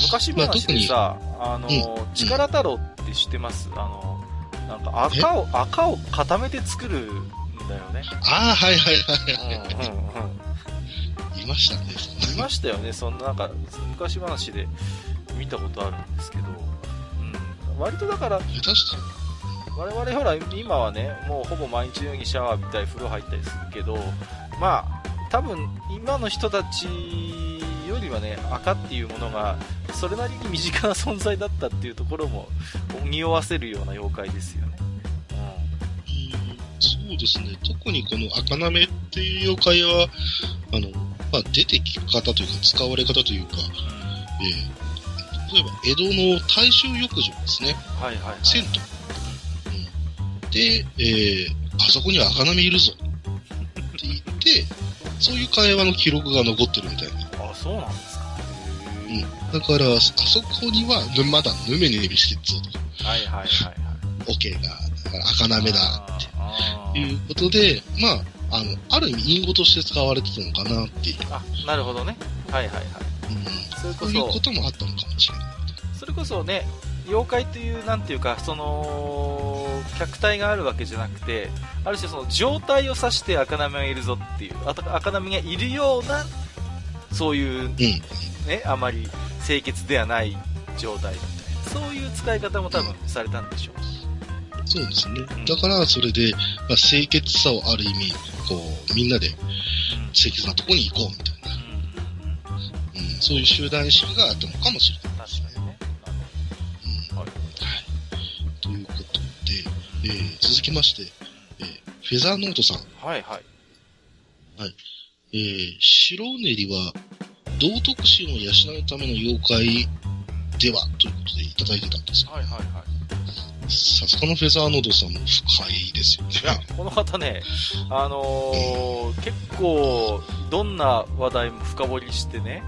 昔話でさ、まあ、あの、うん、力太郎って知ってます？あの、なんか赤を、赤を固めて作るんだよね。ああ、はいはいはい。うんうんうんいましたね。いましたよね。そんななんか、昔話で見たことあるんですけど、うん。割とだから、我々ほら、今はね、もうほぼ毎日のようにシャワー浴びたり風呂入ったりするけど、まあ、多分今の人たちよりはね、赤っていうものが、それなりに身近な存在だったっていうところも、匂わせるような妖怪ですよね。そうですね。特にこの赤なめっていう妖怪は、あの、まあ、出てき方というか、使われ方というか、えー、例えば、江戸の大衆浴場ですね。はいはい、はい、銭湯。うん、で、えー、あそこには赤波いるぞ。って言って、そういう会話の記録が残ってるみたいな。あ、そうなんですか。うん。だから、あそこには、まだぬめぬめしてっぞと。はいはいはい、はい。オケが、だから赤なめだっていうことで、まあ、あの、ある意味隠語として使われてたのかなっていう。あ、なるほどね。はいはいはい。うん。それこそ。そういうこともあったのかもしれない。それこそね、妖怪という、なんていうか、その、客体があるわけじゃなくて、ある種その状態を指して赤波がいるぞっていう、赤波がいるような、そういう、うん、ね、あまり清潔ではない状態みたいな、そういう使い方も多分されたんでしょう。そうですね。だから、それで、まあ、清潔さをある意味、こう、みんなで清潔なとこに行こうみたいな、うん、そういう集団意識があったのかもしれないでえー、続きまして、えー、フェザーノートさん。はいはい。はい。えー、白練りは、道徳心を養うための妖怪ではということでいただいてたんです。はいはいはい。さすがのフェザーノードさんも深いですよね。いや、この方ね、あのーうん、結構、どんな話題も深掘りしてね、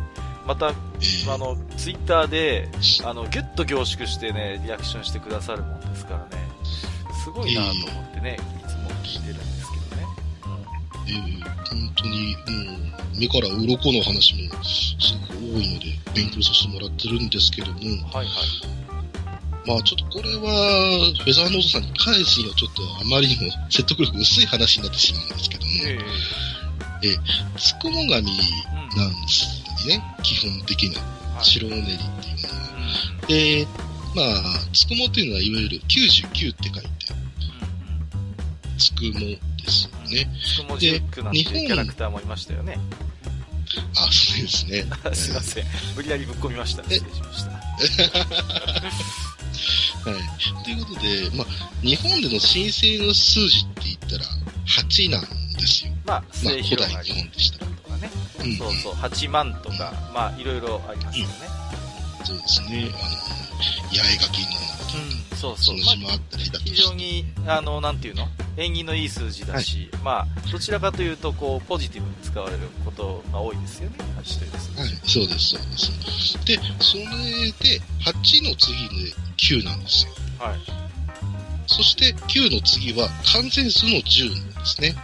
また、えー、あの、ツイッターで、あの、ギュッと凝縮してね、リアクションしてくださるもんですからね、すごいなと思ってね、えー、いつも聞いてるんですけどね。えー、本当に、もう、目から鱗の話もすごく多いので、勉強させてもらってるんですけども、はいはい。まあちょっとこれは、フェザーノートさんに返すにはちょっとあまりにも説得力薄い話になってしまうんですけども、えー、えつくも神なんですね、うん、基本的な、白練りっていうのは。で、まあ、つくもっていうのは、いわゆる99って書いて、つくもですよね。つくもジェックなんてキャラクターもいましたよね。あ、そうですね。すいません。無理やりぶっ込みました。失礼しました。はい。ということで、まあ、日本での申請の数字って言ったら、8なんですよ。まあ、まあ、古代日本でしたら。とかね。うん、そうそう、8万とか、うん、まあ、いろいろありますよね。うん、そうですね。あの、八重垣の、うん、そうそう。まあ、非常に、あの、なんていうの？縁起のいい数字だし、はい、まあ、どちらかというと、こう、ポジティブに使われることが多いですよね、8という数字。はい、そうです、そうです。で、それで、8の次で9なんですよ。はい。そして9の次は完全数の10なんですね。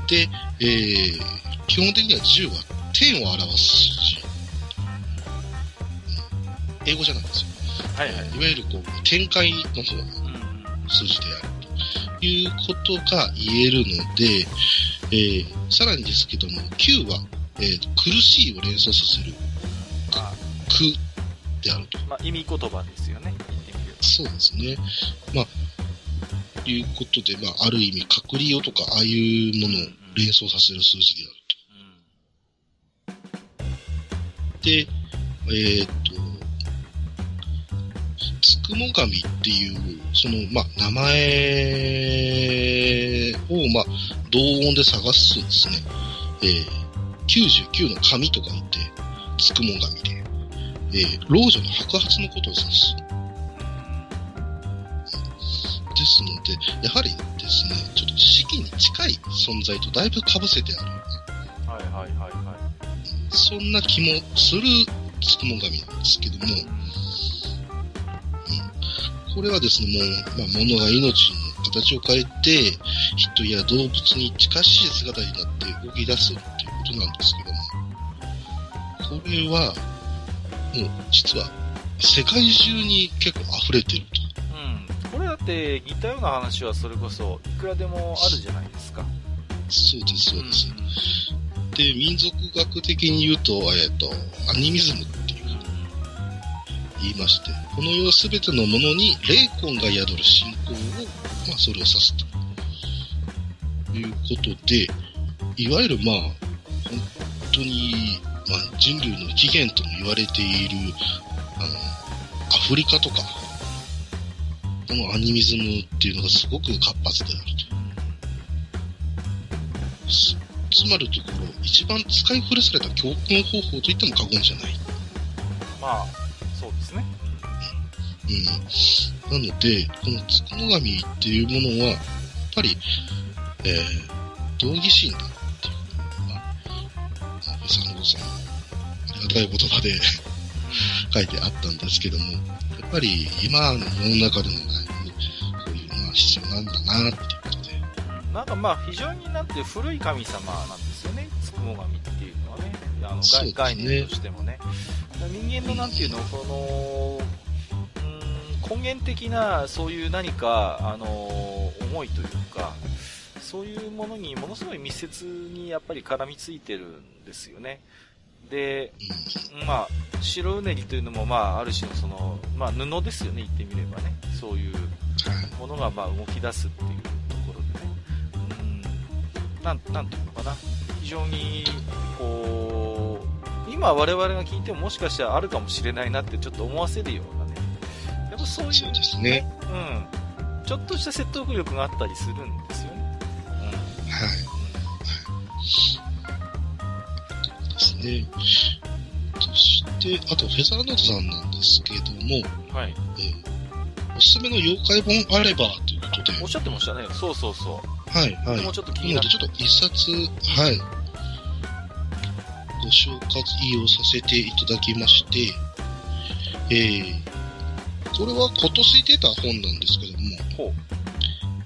うん、で、えー、基本的には10は点を表す数字。英語じゃないんですよ。はいはい。いわゆるこう、展開の方の数字であるということが言えるので、えー、さらにですけども、9は、えー、苦しいを連想させる。苦であると。まあ、意味言葉ですよね。そうですね。まあ、いうことで、まあ、ある意味、隔離用とか、ああいうものを連想させる数字であると。で、えっ、と、つくも神っていう、その、まあ、名前を、まあ、同音で探すとですね、えー、99の神とか言って、つくも神で、えー、老女の白髪のことを指す。ですので、やはりですね、ちょっと四季に近い存在とだいぶ被せてある。はいはいはいはい。そんな気もするつくも神なんですけども、うん、これはですね、もう、まあ、物が命の形を変えて、人や動物に近しい姿になって動き出すっていうことなんですけども、これは、もう実は世界中に結構溢れてると。うん。これだって似たような話はそれこそいくらでもあるじゃないですか。そうです、そうです。うん、で、民族学的に言うと、えっ、と、アニミズム言いまして、この世すべてのものに霊魂が宿る信仰を、まあ、それを指すということで、いわゆるまあ、本当にまあ、人類の起源とも言われている、あの、アフリカとか、このアニミズムっていうのがすごく活発であると。つまるところ、一番使い古された教訓方法といっても過言じゃない。まあ、うん。なので、このつくの神っていうものは、やっぱり、えー、道義心ださん、ありがたい言葉で 書いてあったんですけども、やっぱり今の世の中でもね、こういうのは必要なんだな、っていうことで。なんかまあ、非常になんて古い神様なんですよね、つくも神っていうのはね。あの、ね、概念としてもね。人間のなんていうの、この、うん、根源的な、そういう何か、あの思いというか、そういうものにものすごい密接にやっぱり絡みついてるんですよね。で、まあ、白うねりというのも、まあ、ある種のその、まあ、布ですよね、言ってみればね。そういうものが、まあ、動き出すっていうところでね。うん、なん、なんていうのかな。非常に、こう、今我々が聞いてももしかしたらあるかもしれないなってちょっと思わせるようなね。やっぱそういう、そうですね。うん。ちょっとした説得力があったりするんですよはい。ですね。そして、あと、フェザーノートさんなんですけども、はい。えー、おすすめの妖怪本あればということで。おっしゃってましたね。そうそうそう。はい、はい。もうちょっと気になる。ちょっと一冊、はい。ご紹介をさせていただきまして、えー、これは今年出た本なんですけども、ほう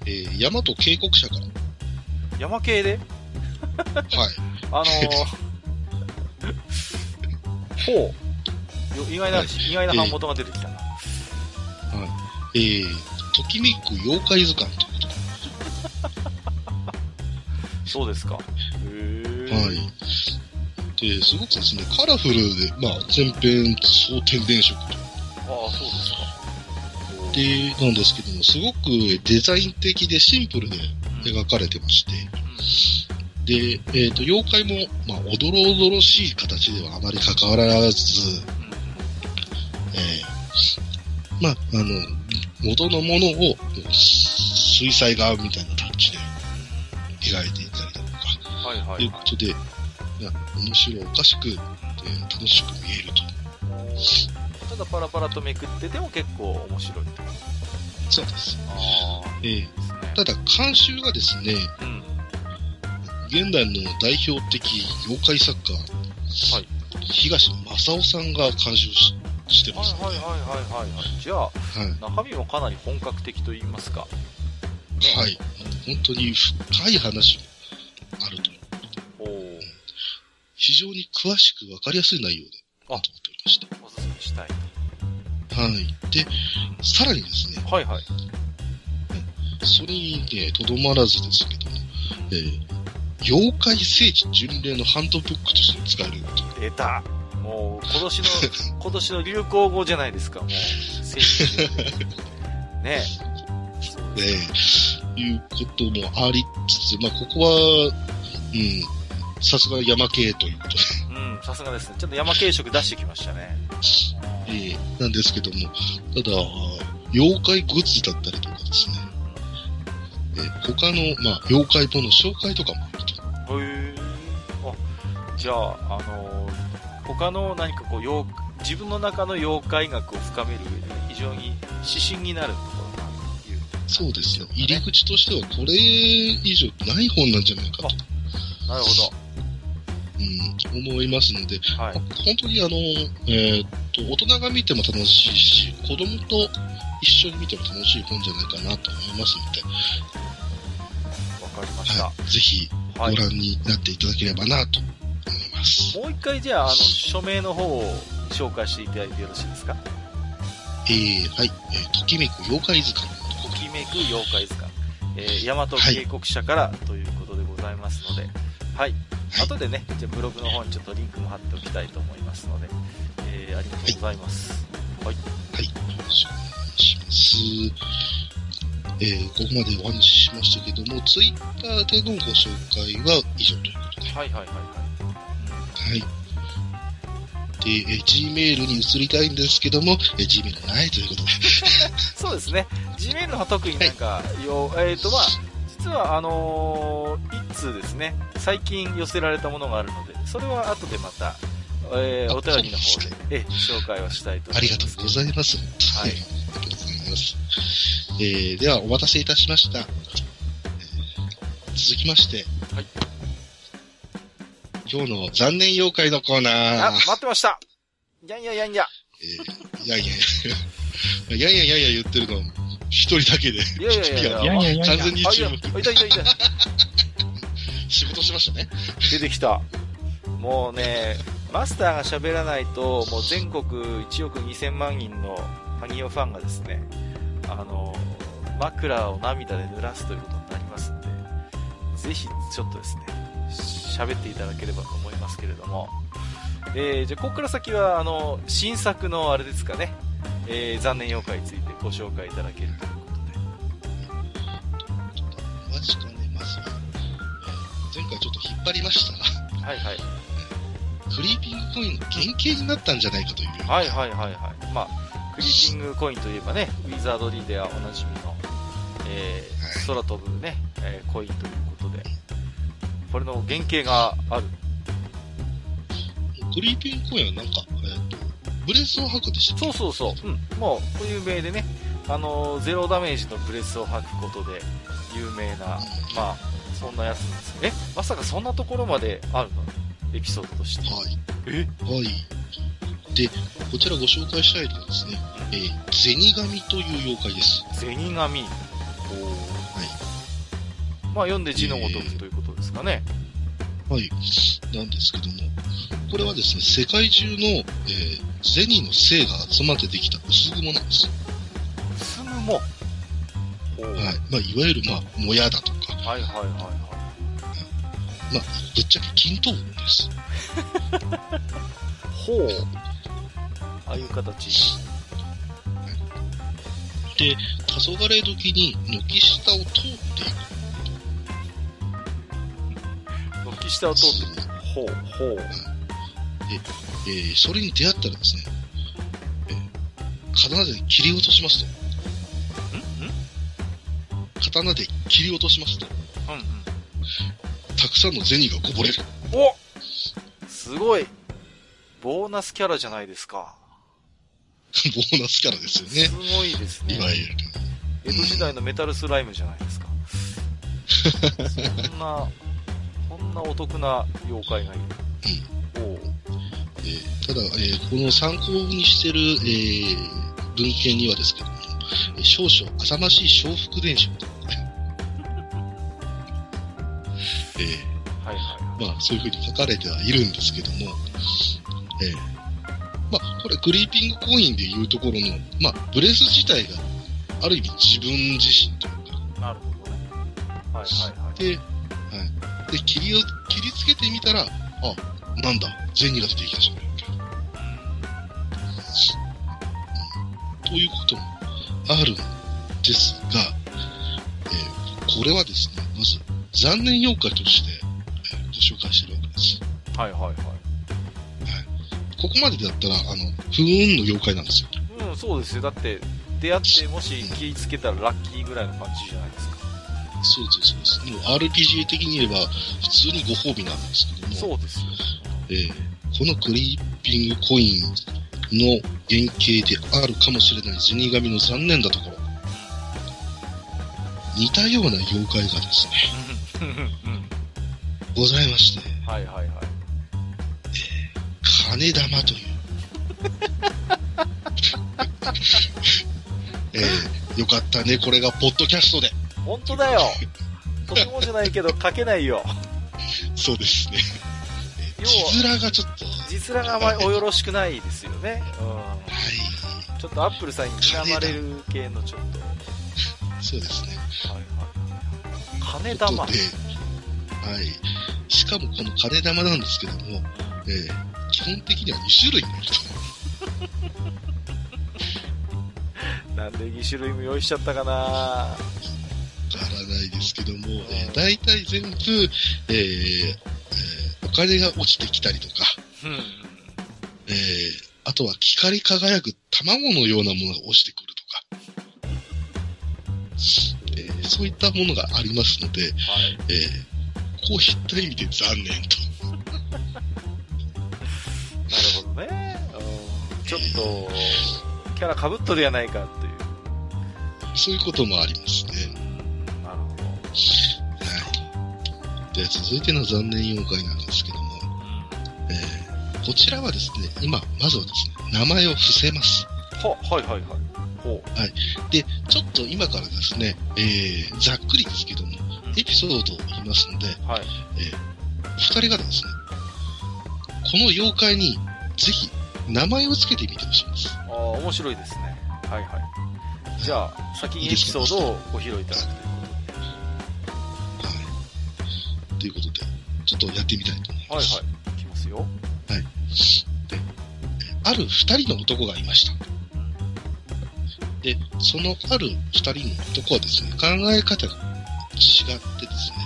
えー、大和渓谷社から。山系で？はい。あのー、ほう。意外な、はい、意外な版元が出てきたな。えー、はい。えー、ときめく妖怪図鑑ということ そうですか。へえ。はい。で、すごくですね、カラフルで、まあ、全編総天然色と。ああ、そうですか。で、なんですけども、すごくデザイン的でシンプルで描かれてまして、で、えっ、ー、と、妖怪も、まあ、おどろおどろしい形ではあまり関わらず、えー、まあ、あの、元のものを、水彩画みたいなタッチで描いていたりだとか、はいはい、はい、ということで、面白おかしく、えー、楽しく見えると。だパラパラとめくってても結構面白いそうです。あえー、ただ、監修がですね、うん、現代の代表的妖怪作家、はい、東正夫さんが監修ししてます、ね、はいはいはいはい、はい。じゃあ、はい、中身もかなり本格的と言いますか。ね、はい。本当に深い話もあると非常に詳しくわかりやすい内容で、あ、と思っておりました。おすすめしたい。はい。で、さらにですね。はいはい。それにね、とどまらずですけども、えー、妖怪聖地巡礼のハンドブックとして使える出たもう、今年の、今年の流行語じゃないですか、もう。聖地巡礼。ねえ。ねえ。いうこともありつつ、まあ、ここは、うん、さすが山系ということで。うん、さすがですね。ちょっと山系色出してきましたね。えー、なんですけども、ただ、妖怪グッズだったりとかですね、えー、他の、まあ、妖怪本の紹介とかもあると。へえ。あ、じゃあ、あのー、他の何かこう、妖自分の中の妖怪学を深める上で、非常に指針になるところがいう。そうですね。入り口としては、これ以上ない本なんじゃないかと。なるほど。うん、思いますので、はい、本当にあの、えー、っと、大人が見ても楽しいし、子供と一緒に見ても楽しい本じゃないかなと思いますので、わかりました、はい。ぜひご覧になっていただければなと思います。もう一回じゃあ、あの、署名の方を紹介していただいてよろしいですか？えー、はい、えー、ときめく妖怪図鑑。ときめく妖怪図鑑。えー、大和警告者からということでございますので、はい。後でね、じゃブログの方にちょっとリンクも貼っておきたいと思いますので、えー、ありがとうございます。はい。はい。よろしくお願いします。えー、ここまでお話ししましたけども、ツイッターでのご紹介は以上ということで。はいはいはいはい。はい。で、えー、Gmail に移りたいんですけども、えー、Gmail ないということで。そうですね。Gmail の方特になんか、はい、よえっ、ー、とまあ、実はあのー、一通ですね、最近寄せられたものがあるので、それは後でまた、えー、お便りの方で、え紹介をしたいと思います。ありがとうございます。はい。ありがとうございます。えー、では、お待たせいたしました。えー、続きまして、はい。今日の残念妖怪のコーナー。あ、待ってましたやんややんや。えー、やんやや。やんややんや言ってるの、一人だけで。いやいやいやいや、いやいやいや完全に注目。いたいたいた。仕事しましたね。出てきた。もうね、マスターが喋らないと、もう全国1億2000万人のパニオファンがですね、あの、枕を涙で濡らすということになりますんで、ぜひちょっとですね、喋っていただければと思いますけれども、えー、じゃあ、ここから先は、あの、新作のあれですかね、えー、残念妖怪についてご紹介いただけるということで。マジか前回ちょっと引っ張りましたが、はいはい。クリーピングコインの原型になったんじゃないかという。はいはいはいはい。まあ、クリーピングコインといえばね、ウィザードリーではおなじみの、えー、はい、空飛ぶね、えー、コインということで、これの原型がある。クリーピングコインはなんか、えっ、ー、と、ブレスを吐くでしたそうそうそう。うん。もう、有名でね、あのゼロダメージのブレスを吐くことで有名な、まあ、そんなやつなんですえ、まさかそんなところまであるの？エピソードとして。はい。え？はい。で、こちらご紹介したいのはですね、えー、銭神という妖怪です。銭神おはい。まあ、読んで字のごとくということですかね。はい。なんですけども、これはですね、世界中の、えー、銭の性が集まってできた薄雲なんです。薄雲はい。まあ、いわゆる、まあ、もやだとか。はいはいはいはい。まあ、ぶっちゃけ均等です。ほう。ああいう形。で、黄昏時に軒下を通っていく。軒下を通っていく。ほう、ほう。で、えー、それに出会ったらですね、えー、刀で切り落としますと。んん刀で切り落としますと。うんうん。たくさんの銭がこぼれる。おすごい。ボーナスキャラじゃないですか。ボーナスキャラですよね。すごいですね。いわゆる。江戸時代のメタルスライムじゃないですか。そんな、こんなお得な妖怪がいる。うん。おえー、ただ、えー、この参考にしてる、えー、文献にはですけども、えー、少々浅ましい小福伝承とえー、はいはい。まあ、そういうふうに書かれてはいるんですけども、えー、まあ、これ、クリーピングコインでいうところの、まあ、ブレス自体が、ある意味自分自身というか。なるほどね。はいはいはい。で、はい。で、切りを、切りつけてみたら、あ、なんだ、銭が出てきたじゃないか。ということもあるんですが、えー、これはですね、まず、残念妖怪として、えー、ご紹介してるわけです。はいはいはい。ここまでだったら、あの、不運の妖怪なんですよ。うん、そうですよ。だって、出会ってもし気ぃつけたらラッキーぐらいの感じじゃないですか。そうです、そうです。もう RPG 的に言えば、普通にご褒美なんですけども。そうですよ。えー、このクリーピングコインの原型であるかもしれない死神の残念なところ。似たような妖怪がですね、ございまして。はいはいはい。金玉という。えー、よかったね、これがポッドキャストで。本当だよ。とてもじゃないけど書けないよ。そうですね。字面がちょっと。字面があまりおよろしくないですよね。うん。はい。ちょっとアップルさんに睨まれる系のちょっと。そうですね。はいはい。金玉。で、はい。しかもこの金玉なんですけども、えー、基本的には2種類になると。なんで2種類も用意しちゃったかなわからないですけども、えー、大体全部、えーえー、お金が落ちてきたりとか、うん、えー、あとは光り輝く卵のようなものが落ちてくるとか、えー、そういったものがありますので、はい、えー、こういった意味で残念と。なるほどね。うん、ちょっと、キャラかぶっとるやないかっていう。そういうこともありますね。なるほど。はい。で、続いての残念妖怪なんですけども、えー、こちらはですね、今、まずはですね、名前を伏せます。は、はいはいはい。はい。で、ちょっと今からですね、えー、ざっくりですけども、エピソードを言いますので、はい。えー、二人がですね、この妖怪にぜひ名前を付けてみてほしいんです。ああ、面白いですね。はいはい。じゃあ、先にエピソードをご披露いただくということで。はい。ということで、ちょっとやってみたいと思います。はいはい。いきますよ。はい。で、ある二人の男がいました。で、そのある二人の男はですね、考え方が違ってですね、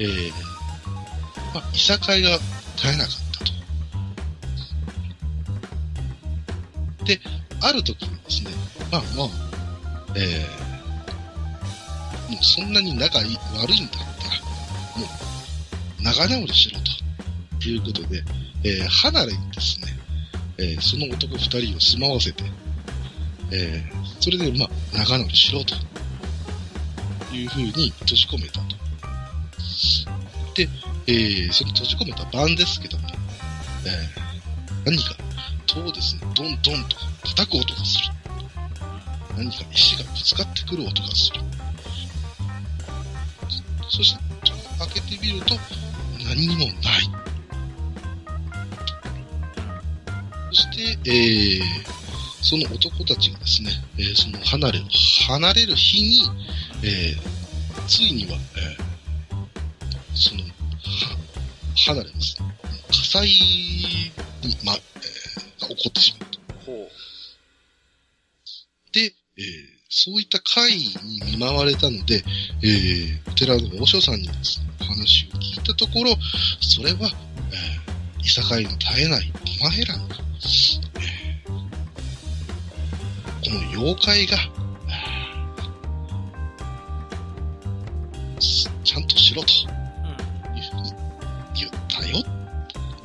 えー、まあ、いさかいが絶えなかったと。で、ある時にですね、まあまあ、えー、もうそんなに仲悪いんだったら、もう仲直りしろということで、えー、離れにですね、えー、その男二人を住まわせて、えー、それで、まあ、仲直りしろと。いうふうに閉じ込めたと。で、えー、その閉じ込めた晩ですけども、えー、何か戸をですね、ドンドンと叩く音がする。何か石がぶつかってくる音がする。そして、開けてみると、何にもない。そして、えー、その男たちがですね、えー、その離れを離れる日に、えー、ついには、えー、その、は、離れですね、火災に、ま、えー、が起こってしまうと。で、えー、そういった会に見舞われたので、えー、お寺の和尚さんにですね、話を聞いたところ、それは、えー、いさかいの絶えないお前らの、えー、この妖怪が、ちゃんとしろと、いうふうに言ったよ、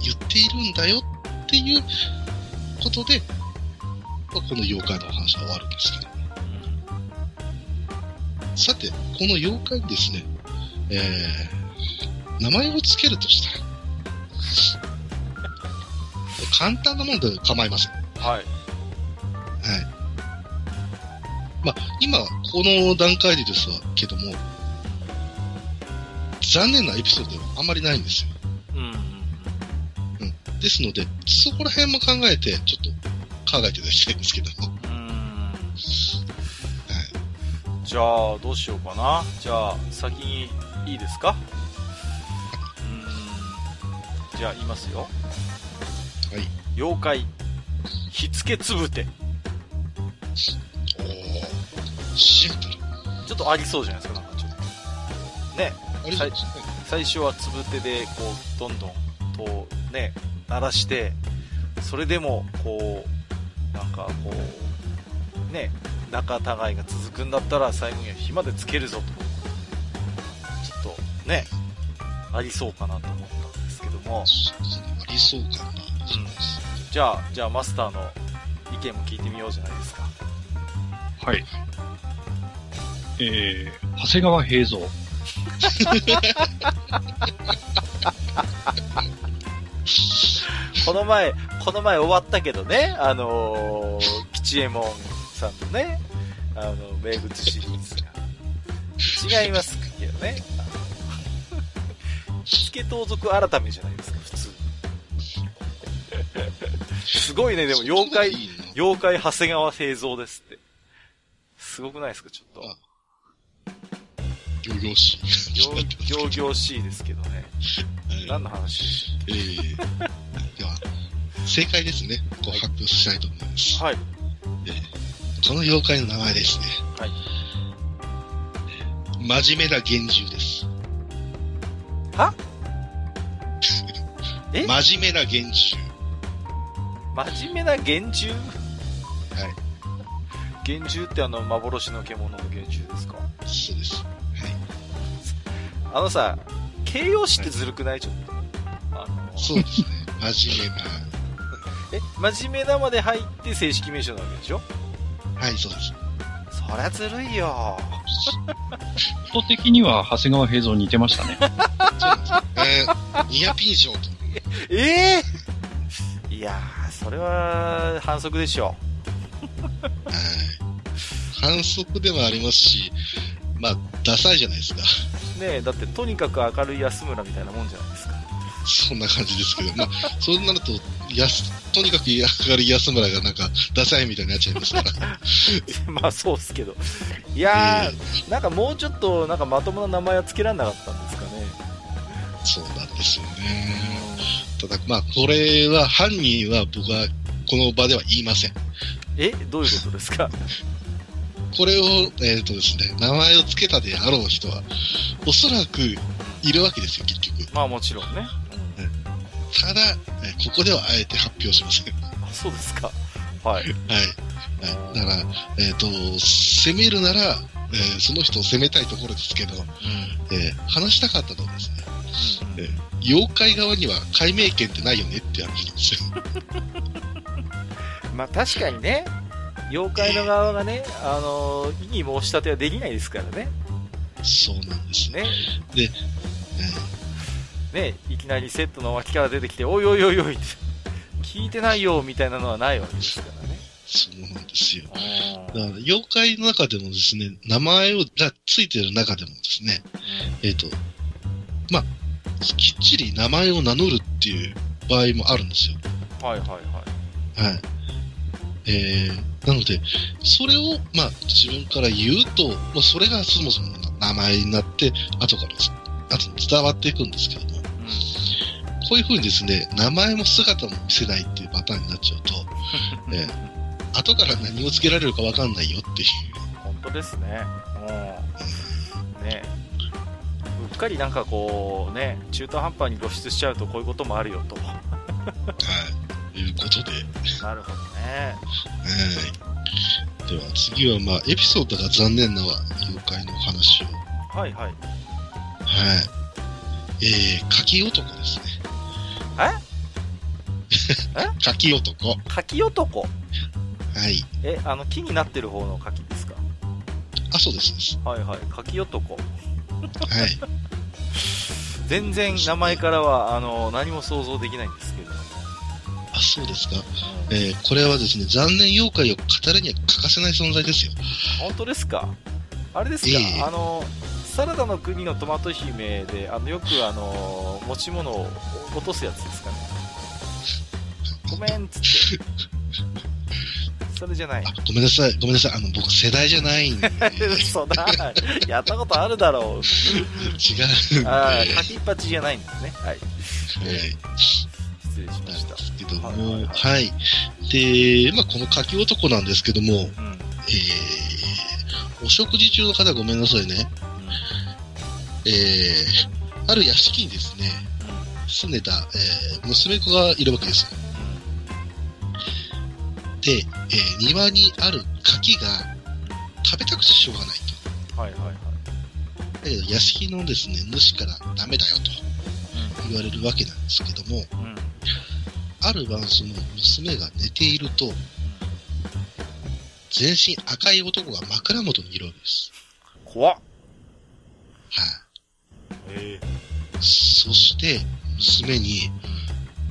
言っているんだよっていうことで、この妖怪のお話は終わるんですけど。さて、この妖怪にですね、えー、名前を付けるとしたら、簡単なもんで構いません。はい。はい。まあ、今、この段階でですけども、残念なエピソードはあんまりないんですよ。うん。うん。ですので、そこら辺も考えて、ちょっと考えていただきたいんですけども。うん。はい。じゃあ、どうしようかな。じゃあ、先にいいですか？うん。じゃあ、言いますよ。はい。妖怪、火付けつぶて。シンプル。ちょっとありそうじゃないですか、なんかちょっと。ね。最最初はつぶてで、こう、どんどん、と、ね、鳴らして、それでも、こう、なんかこう、ね、仲違いが続くんだったら最後には火までつけるぞと。ちょっと、ね、ありそうかなと思ったんですけども。ありそうかな。うん。じゃあ、じゃあマスターの意見も聞いてみようじゃないですか。はい。えー、長谷川平蔵。この前、この前終わったけどね、あのー、吉右衛門さんのね、あの、名物シリーズが。違いますけどね。火付盗賊改めじゃないですか、普通。すごいね、でも妖怪、妖怪長谷川平蔵ですって。すごくないですか、ちょっと。行々しい。行々しいですけどね。何の話？でしょうえー、では、正解ですね。こう発表したいと思います。はい。えー、この妖怪の名前ですね。はい。真面目な幻獣です。は？え？真面目な幻獣。真面目な幻獣？はい。幻獣ってあの、幻の獣の幻獣ですかそうです。はいあのさ、形容詞ってずるくないちょっと。あのそうですね。真面目な。え、真面目なまで入って正式名称なわけでしょはい、そうです。そりゃずるいよ。人的には長谷川平蔵似てましたね。そうですえー、ニアピン賞と。ええー、いやー、それは反則でしょ。はい。反則でもありますし、まあ、ダサいじゃないですか。ねだってとにかく明るい安村みたいなもんじゃないですか。そんな感じですけど、まあ、そうなると、やす、とにかく明るい安村がなんか、ダサいみたいになっちゃいますから。まあ、そうっすけど。いやー、えー、なんかもうちょっと、なんかまともな名前は付けられなかったんですかね。そうなんですよね。ただ、まあ、これは、犯人は僕は、この場では言いません。えどういうことですか？これを、えっ、ー、とですね、名前を付けたであろう人は、おそらくいるわけですよ、結局。まあもちろんね。うん、ただ、えここではあえて発表しません。あ、そうですか。はい。はい。はい、だから、えっ、ー、と、攻めるなら、えー、その人を攻めたいところですけど、うん、えー、話したかったのはですね、うん、えー、妖怪側には解明権ってないよねって話なんですよ。まあ確かにね、妖怪の側がね、あの、異議申し立てはできないですからね。そうなんですね。で、ね、いきなりセットの脇から出てきて、おいおいおいおいって、聞いてないよみたいなのはないわけですからね。そうなんですよ。だから妖怪の中でもですね、名前がついてる中でもですね、うん、えっ、ー、と、まあ、きっちり名前を名乗るっていう場合もあるんですよ。はいはいはい。はい。えー、なので、それを、まあ、自分から言うと、まあ、それがそもそも名前になって、後から後伝わっていくんですけども、うん、こういうふうにですね、名前も姿も見せないっていうパターンになっちゃうと、えー、後から何をつけられるかわかんないよっていう。本当ですね。うん。ねうっかりなんかこう、ね、中途半端に露出しちゃうとこういうこともあるよと。はい。いうことで。なるほどね。はい。では次は、まあ、エピソードが残念な妖怪の話を。はいはい。はい。えー、柿男ですね。え？え？柿男。柿男？はい。え、あの、木になってる方の柿ですか？あ、そうです、です。はいはい。柿男。はい。全然名前からは、あの、何も想像できないんですけど。あ、そうですか。えー、これはですね、残念妖怪を語るには欠かせない存在ですよ。本当ですか？あれですか、えー、あの、サラダの国のトマト姫で、あの、よくあの、持ち物を落とすやつですかね。ごめんっつって。それじゃない。ごめんなさい、ごめんなさい。あの、僕世代じゃないんで。嘘だ。やったことあるだろう。違う。ああ、かきっぱちじゃないんですね。はい。はい。失礼しました。けども、はい、で、まあ、この柿男なんですけども、うん、えー、お食事中の方ごめんなさいね。えー、ある屋敷にですね、住んでた、えー、娘子がいるわけですよ。で、えー、庭にある柿が食べたくてしょうがないと。はいはいはい。だけど屋敷のですね、主からダメだよと言われるわけなんですけども、うん、ある晩その娘が寝ていると、全身赤い男が枕元にいるわけです。怖っ。はい、えそして、娘に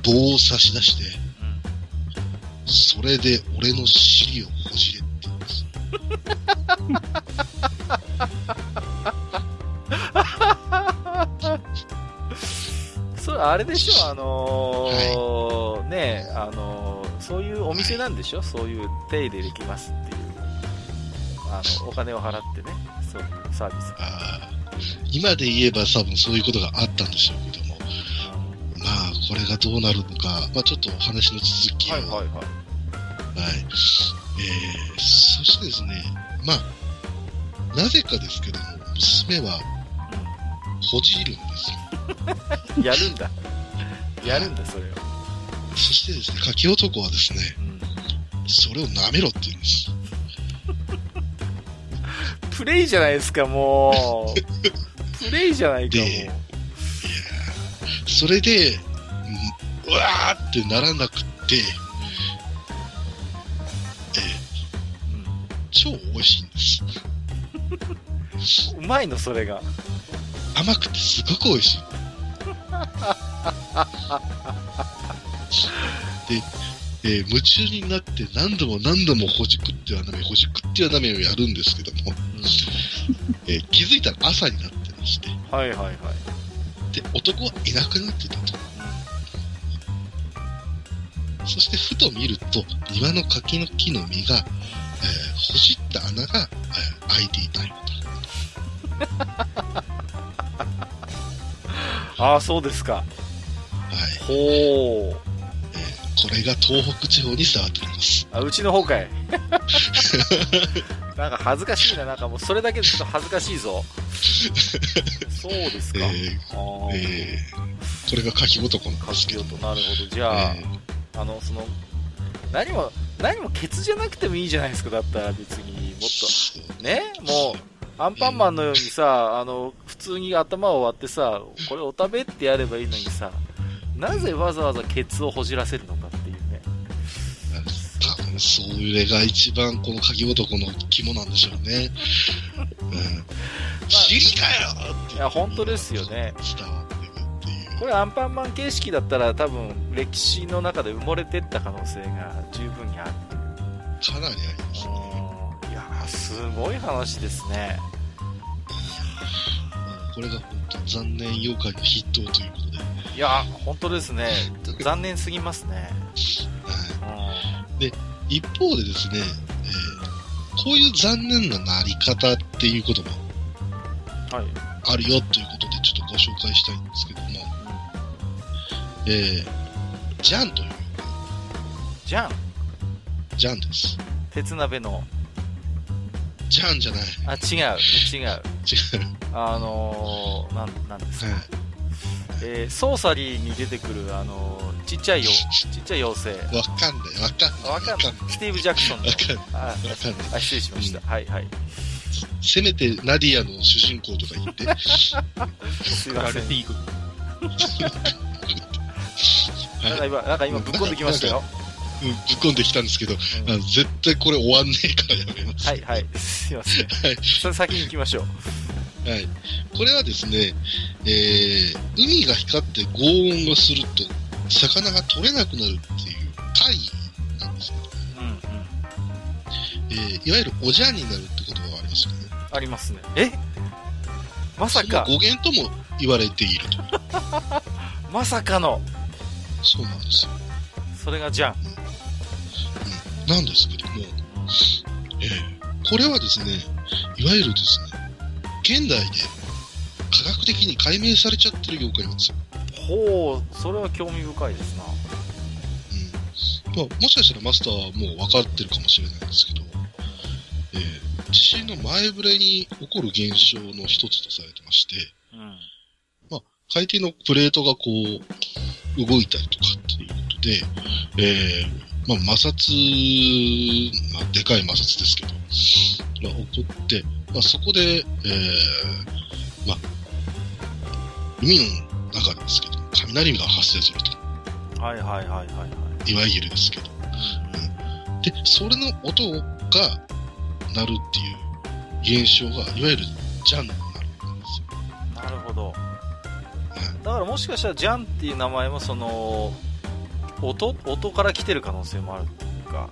棒を差し出して、それで俺の尻をほじれって言うんです。それあれでしょ、あのーはい、ねあのー、そういうお店なんでしょ、はい、そういう手入れできますっていう、あの、お金を払ってね、そういうサービス。あ今で言えば多分そういうことがあったんでしょうけども、まあ、これがどうなるのか、まあ、ちょっと話の続きを。はいはいはい。はい。えー、そしてですね、まあ、なぜかですけども、娘は、ほじるんですよ。やるんだ。やるんだ、それを。そしてですね、柿男はですね、うん、それを舐めろって言うんです。プレイじゃないですか、もう。プレイじゃないか、もう。いやそれで、うわーってならなくて、えうん、超美味しいんです。うまいの、それが。甘くてすごく美味しい。で、えー、夢中になって何度も何度もほじくってはなめ、ほじくってはなめをやるんですけども、えー、気づいたら朝になってまして。はいはいはい。で、男はいなくなってたと。そしてふと見ると、庭の柿の木の実が、えー、ほじった穴が、えー、開いていたよと。ああ、そうですか。はい。ほう。これが東北地方に伝わっております。あ、うちの方かい。なんか恥ずかしいな、なんかもうそれだけでちょっと恥ずかしいぞ。そうですか。えー、えー、これが柿男なんですけど。なるほど。じゃあ、えー、あの、その、何も、何もケツじゃなくてもいいじゃないですか、だったら別に、もっと。ね？もう、アンパンマンのようにさ、あの、普通に頭を割ってさ、これお食べってやればいいのにさ、なぜわざわざケツをほじらせるのかっていうね。それが一番この鍵男の肝なんでしょうね。うん。知りかよいや、本当ですよね。伝わってくっていう。これアンパンマン形式だったら多分歴史の中で埋もれてった可能性が十分にあるかなりありますね。いやすごい話ですね。これが本当残念妖怪の筆頭ということで。いや、本当ですね。残念すぎますね。はい。で、一方でですね、えー、こういう残念ななり方っていうことも、はい。あるよということでちょっとご紹介したいんですけども、えー、ジャンという。ジャンジャンです。鉄鍋の。ジャンじゃない。あ、違う、違う。違う。あのー、なん、なんですか？はい、えー、ソーサリーに出てくる、あのー、ちっちゃいよ、ちっちゃい妖精。わかんない、わかんない。わかんない。スティーブ・ジャクソンの。わかんない。あ、わかんない。あ、失礼しました。うん、はいはい。せめてナディアの主人公とか言って。すいません。なんか今、なんか今ぶっ込んできましたよ。ぶっ込んできたんですけど、うん、絶対これ終わんねえからやめます。はいはい。すいません。はい。それ先に行きましょう。はい。これはですね、えー、海が光って轟音がすると、魚が取れなくなるっていう怪異なんですけど、うんうん。えー、いわゆるおじゃんになるって言葉がありますよね。ありますね。え？まさか。語源とも言われていると。まさかの。そうなんですよ。それがじゃん。なんですけども、えー、これはですね、いわゆるですね、現代で科学的に解明されちゃってる妖怪なんですよ。ほう、それは興味深いですな。うん。まあ、もしかしたらマスターはもう分かってるかもしれないんですけど、えー、地震の前触れに起こる現象の一つとされてまして、うん、まあ、海底のプレートがこう、動いたりとかっで、えー、まあ、摩擦、まあ、でかい摩擦ですけど、まあ、起こって、まあ、そこで、えー、まあ、海の中ですけど、雷が発生すると。はいはいはいはい、はい。いわゆるですけど。うん、で、それの音が鳴るっていう現象が、いわゆるジャンになるんですよ。なるほど。だからもしかしたらジャンっていう名前もその、音音から来てる可能性もあるっていうか、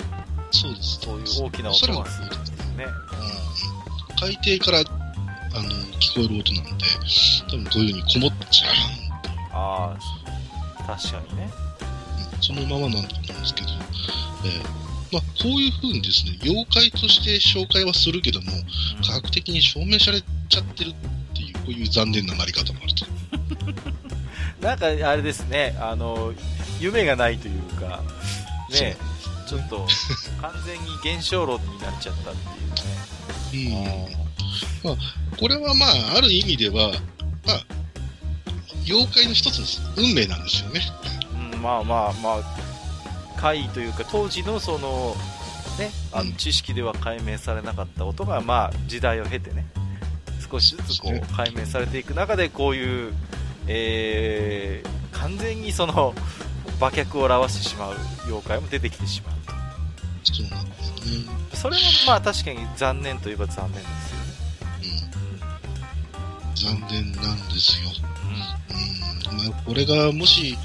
そうです。そういう大きな音がするんですね。うん。海底から、あの、聞こえる音なんで、多分こういう風にこもっちゃうああ、確かにね。うん、そのままなんだと思うんですけど、えー、まあ、こういう風にですね、妖怪として紹介はするけども、うん、科学的に証明されちゃってるっていう、こういう残念ななり方もあると。なんかあれですね、あの、夢がないというか、ね、ちょっと完全に現象論になっちゃったっていうね。うん。まあ、これはまあ、ある意味では、まあ、妖怪の一つです。運命なんですよね。うん、まあまあまあ、怪異というか、当時のその、ね、あの知識では解明されなかった音が、まあ、時代を経てね、少しずつこう解明されていく中で、こういう、えー、完全にその、馬脚を表してしまう妖怪も出てきてしまう。とそうなんですねそれもまあ確かに残念といえば残念ですよね、うん、残念なんですよ、うん、うん、まあ、これがもし、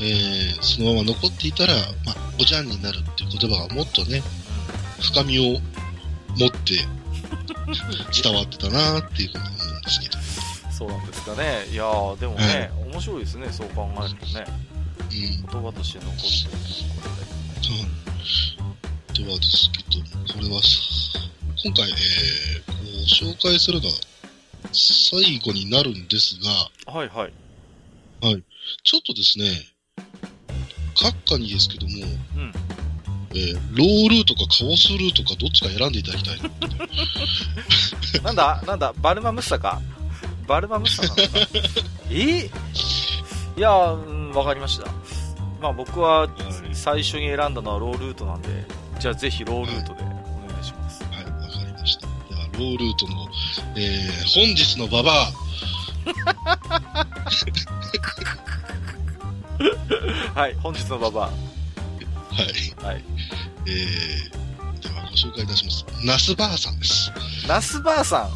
えー、そのまま残っていたら、まあ、おじゃんになるっていう言葉がもっとね、深みを持って伝わってたなっていうふうに思うんですけど。そうなんですかね。いやでもね、はい、面白いですね、そう考えるとね。言葉として残ってるうん。ではですけど、これは今回、えー、こう紹介するのは最後になるんですが、はいはい。はい。ちょっとですね、閣下にですけども、うん。えー、ロールートかカオスルートかどっちか選んでいただきたい な。なんだなんだバルマムッサか？バルマムッサなのかえ？ー、いやー、わかりました。まあ僕は最初に選んだのはロールートなんで、じゃあぜひロールートでお願いします。はい、わ、かりました。では、ロールートの、えー、本日のババア。はい、本日のババア。はい。はい。えー、ではご紹介いたします。ナスバーさんです。ナスバーさん？はい。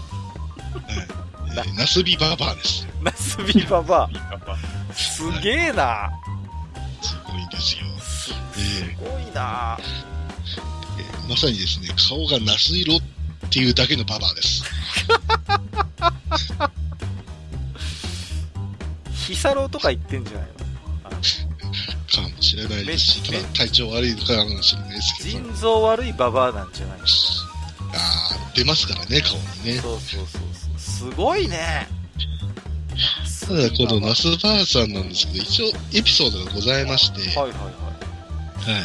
えー、ナスビババアです。ナスビババア。すげえな、すごいんですよ。すごいな、えー、まさにですね、顔がナス色っていうだけのババアです。ヒサロとか言ってんじゃないの？かもしれないですし、体調悪いかもしれないですけど。腎臓悪いババアなんじゃないああ、出ますからね、顔にね。そうそうそう。すごいね。ただ、このナスバーさんなんですけど、一応エピソードがございまして、はいはいはい。は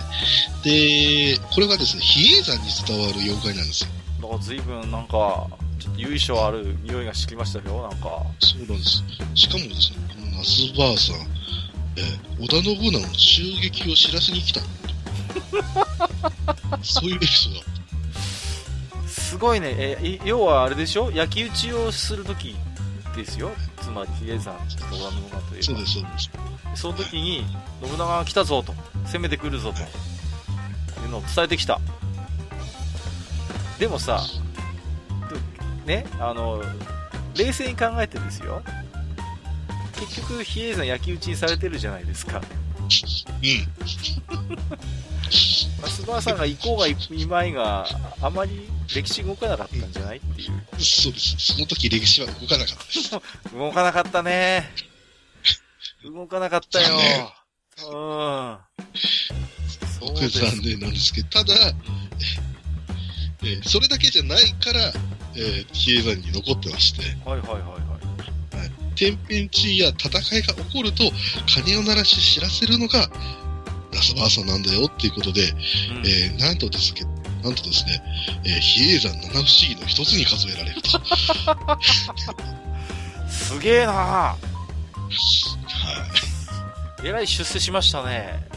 い。で、これがですね、比叡山に伝わる妖怪なんですよ。だから随分なんか、ちょっと由緒ある匂いがしてきましたよ、なんか。そうなんです。しかもですね、このナスバーさん、えー、織田信長の襲撃を知らせに来た。そういうエピソードすごいね、え要はあれでしょ？焼き討ちをするときですよ。つまり、比叡山と織田信長といえば。そうです、そうです。その時に、信長が来たぞと、攻めてくるぞと、いうのを伝えてきた。でもさ、ね、あの、冷静に考えてですよ。結局、比叡山焼き討ちにされてるじゃないですか。うん。スバーさんが行こうがいまいが、あまり歴史動かなかったんじゃないっていう。そうです。その時歴史は動かなかったです。動かなかったね。動かなかったよ。うん。そうです。残念。なんですけど、ただ、えー、それだけじゃないから、えー、比叡山に残ってまして。はいはい。はい、天変地異や戦いが起こると、鐘を鳴らし知らせるのが、ラスバーサなんだよっていうことで、うん、えー、なんとですけど、なんとですね、えー、比叡山七不思議の一つに数えられると。すげえなはい。えらい出世しましたね。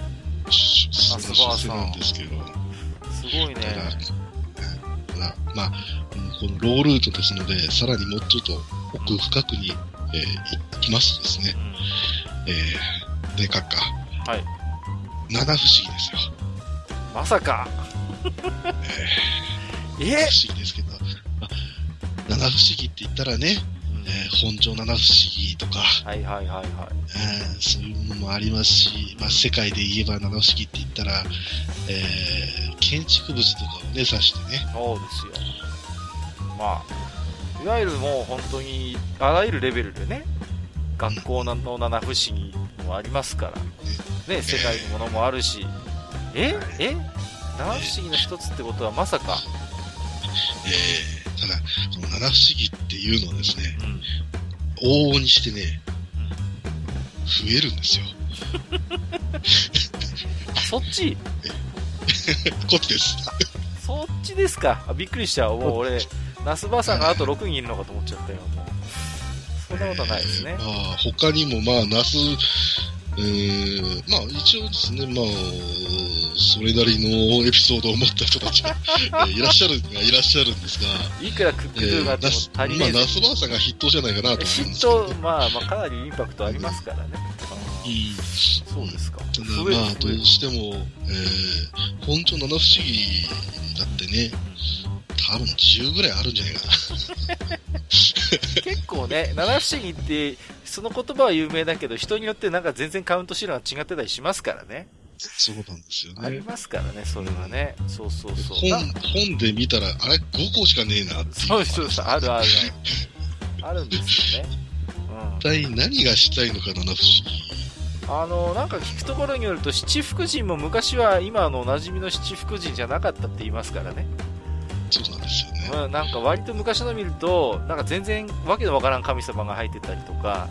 出世なんですけど。すごいね。たまあ、このロールートですので、さらにもうちょっと奥深くに、えー、行きますとですね、うん、えー、で、閣下。はい。七不思議ですよ。まさか。えー、え不思議ですけど、まあ、七不思議って言ったらね、えー、本庄七不思議とか、はいはいはいはい。えー、そういうものもありますし、まあ、世界で言えば七不思議って言ったら、えー、建築物とかをね、指してね。そうですよ。まあ、いわゆるもう本当に、あらゆるレベルでね、学校の七不思議もありますから、ね、世界のものもあるし、え？え？七不思議の一つってことはまさか。えー、ただ、この七不思議っていうのはですね、うん、往々にしてね、うん、増えるんですよ。そっち？こっちです。そっちですか。びっくりした。もう俺、ナスバさんがあと6人いるのかと思っちゃったよ。もうそんなことはないですね。えー、まあ、他にも、まあ、ナスえー、まあ一応ですね、まあ、それなりのエピソードを持った人たちが いらっしゃる、いらっしゃるんですが、いくらクックドゥがあっても足りない、えー、まあ、ナスバーさんが筆頭じゃないかなと思うんですけ筆頭、まあ、まあ、かなりインパクトありますからね。うん、そうですか。ただ、まあ、どうしても、えー、本当七不思議だってね、多分10ぐらいあるんじゃないかな。結構ね、七不思議って、その言葉は有名だけど、人によってなんか全然カウントシールが違ってたりしますからね。そうなんですよね。ありますからね、それはね。そうそうそう。本、本で見たら、あれ ?5 個しかねえなってそうそうそう、あるあるある。あるんですよね。うん。一体何がしたいのか、七不思議。あの、なんか聞くところによると、七福神も昔は今のおなじみの七福神じゃなかったって言いますからね。そうなんですよね。うん、なんか割と昔の見ると、なんか全然わけのわからん神様が入ってたりとか、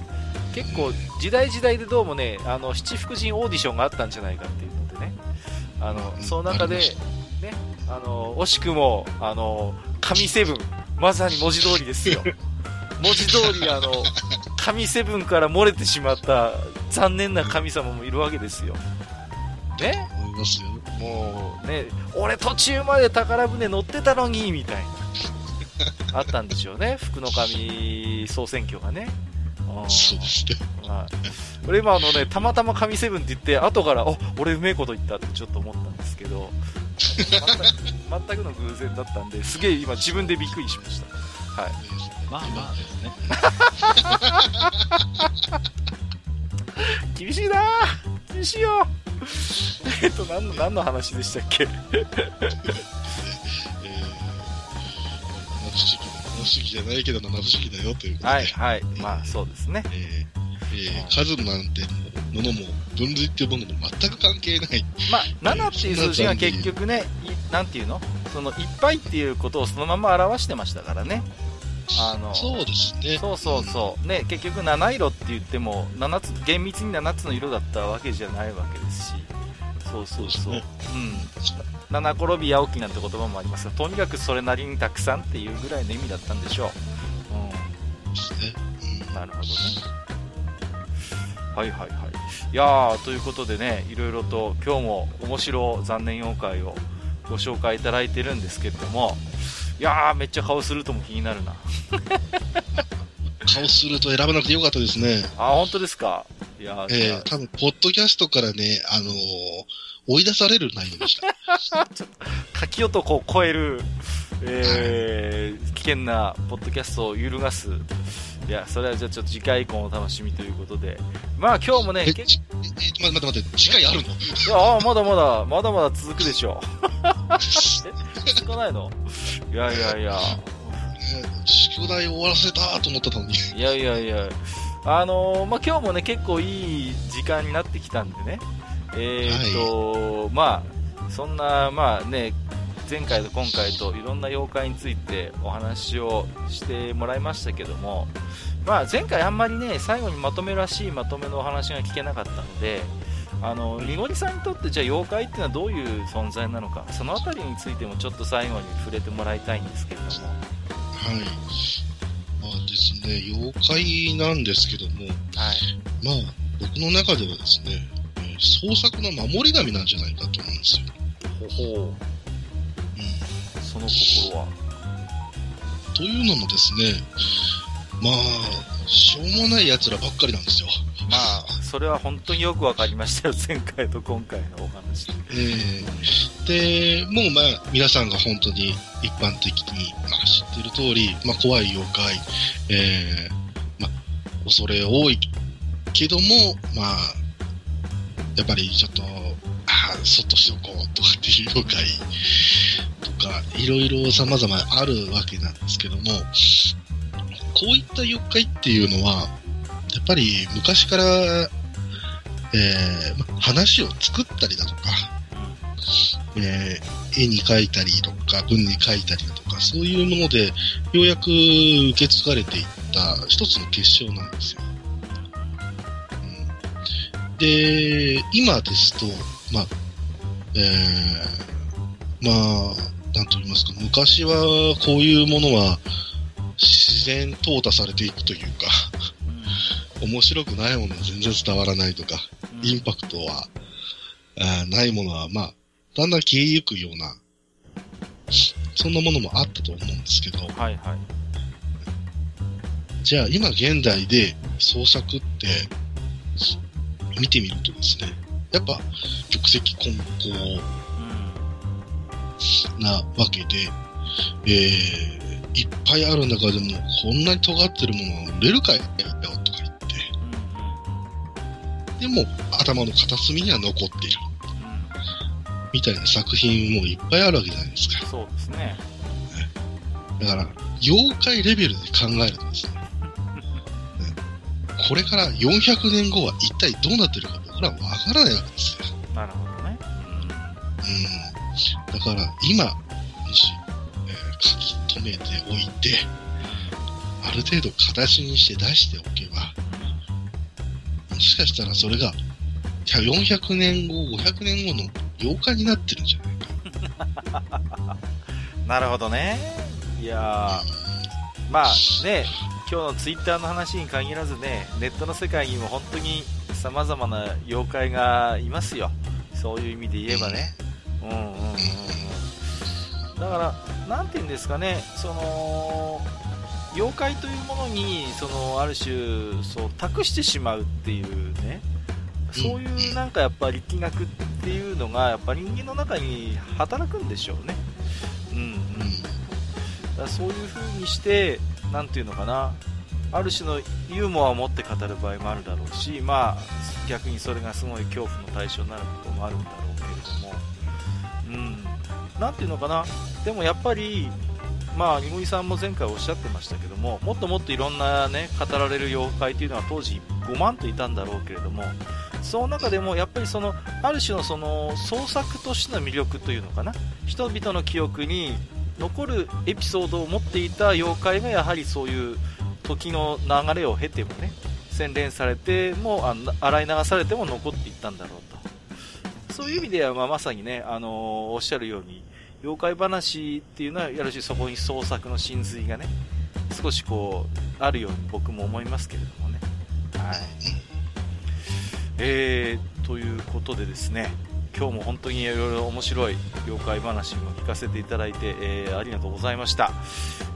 結構時代時代でどうもね、あの七福神オーディションがあったんじゃないかっていうのでね、あの、その中で、ね、あの、惜しくも、あの、神セブン、まさに文字通りですよ。文字通り、あの、神セブンから漏れてしまった残念な神様もいるわけですよ。ねもうね、俺途中まで宝船乗ってたのに、みたいな。あったんでしょうね、福の神総選挙がね。そうですね。はい。俺今あのね、たまたま神セブンって言って、後から、お、俺うめえこと言ったってちょっと思ったんですけど、全く全くの偶然だったんですげえ今自分でびっくりしましたはいまあまあですね 厳しいな厳しいよ えっと何の何の話でしたっけ？えー、七不思議じゃないけど七不思議だよということで。はいはい。まあそうですね。えー、えー、数なんてものも分類っていうものも全く関係ない。まあ7っていう数字が結局ねなんていうの？そのいっぱいっていうことをそのまま表してましたからねあのそうですね。そうそうそう、ね、結局7色って言っても7つ厳密に7つの色だったわけじゃないわけですし。そうそうそう、ね、うん。七転び八起きなんて言葉もありますがとにかくそれなりにたくさんっていうぐらいの意味だったんでしょう、うん、なるほどね。はいはいはい。いやーということでねいろいろと今日も面白残念妖怪をご紹介いただいてるんですけれどもいやーめっちゃ顔するとも気になるな。顔すると選ばなくてよかったですね。あ本当ですか？いやえー、多分ポッドキャストからねあのー、追い出される内容でした。ちょっと柿男を超える、えー、はい、危険なポッドキャストを揺るがすいや、それはじゃあちょっと次回以降お楽しみということで。まあ今日もね、え、え、待って待って、次回あるの？いや、あまだまだ、まだまだ続くでしょう。え、続かないの？いやいやいや。宿題終わらせたと思ったのに。いやいやいや。あのー、まあ今日もね、結構いい時間になってきたんでね。えー、っと、はい、まあ、そんな、まあね、前回と今回といろんな妖怪についてお話をしてもらいましたけども、まあ、前回あんまりね最後にまとめらしいまとめのお話が聞けなかったのであのみごりさんにとってじゃあ妖怪っていうのはどういう存在なのかその辺りについてもちょっと最後に触れてもらいたいんですけれども。はい。まあですね妖怪なんですけども、はい、まあ僕の中ではですね創作の守り神なんじゃないかと思うんですよ。ほほうその心はというのもですね、まあ、しょうもない奴らばっかりなんですよ。まあ、それは本当によく分かりましたよ、前回と今回のお話。えー、で、もうまあ、皆さんが本当に一般的に、まあ、知っている通り、まあ、怖い妖怪、えー、まあ、恐れ多いけども、まあ、やっぱりちょっと、ああ、そっとしておこうとかっていう妖怪とか、いろいろ様々あるわけなんですけども、こういった妖怪っていうのは、やっぱり昔から、えー、話を作ったりだとか、えー、絵に描いたりとか、文に書いたりだとか、そういうもので、ようやく受け継がれていった一つの結晶なんですよ。で、今ですと、まあ、えー、まあ、なんと言いますか、昔はこういうものは自然淘汰されていくというか面白くないものは全然伝わらないとか、インパクトは、ないものは、まあ、だんだん消えゆくような、そんなものもあったと思うんですけど、はいはい。じゃあ今現代で創作って見てみるとですね、やっぱ玉石混交なわけで、えー、いっぱいある中でも、こんなに尖ってるものは売れるかいよとか言って、でも、頭の片隅には残っている。みたいな作品もいっぱいあるわけじゃないですか。そうですね。だから、妖怪レベルで考えるとですね、これから400年後は一体どうなってるか僕らはわからないわけですよ。なるほどね。うん。だから今、もし、えー、書き留めておいて、ある程度形にして出しておけば、もしかしたらそれが、400年後、500年後の妖怪になってるんじゃないか。なるほどね。いやまあね、今日のツイッターの話に限らずね、ネットの世界にも本当に様々な妖怪がいますよ。そういう意味で言えばね。うんうんうんうんだから何て言うんですかねその妖怪というものにそのある種そう託してしまうっていうねそういうなんかやっぱ力学っていうのが、やっぱ人間の中に働くんでしょうね。うん、うん。だそういう風にして、なんていうのかな、ある種のユーモアを持って語る場合もあるだろうし、まあ、逆にそれがすごい恐怖の対象になることもあるんだろうけれども、うん、なていうのかな、でもやっぱり、まあ、ニゴリさんも前回おっしゃってましたけども、もっともっといろんなね、語られる妖怪というのは当時5万といたんだろうけれども、その中でもやっぱりその、ある種のその創作としての魅力というのかな、人々の記憶に残るエピソードを持っていた妖怪がやはりそういう時の流れを経てもね、洗練されても、あ洗い流されても残っていったんだろうと。そういう意味では、まあ、まさにね、あのー、おっしゃるように、妖怪話っていうのは、やるしそこに創作の真髄がね、少しこう、あるように僕も思いますけれどもね。はい。えー、ということでですね、今日も本当にいろいろ面白い妖怪話も聞かせていただいて、えー、ありがとうございました。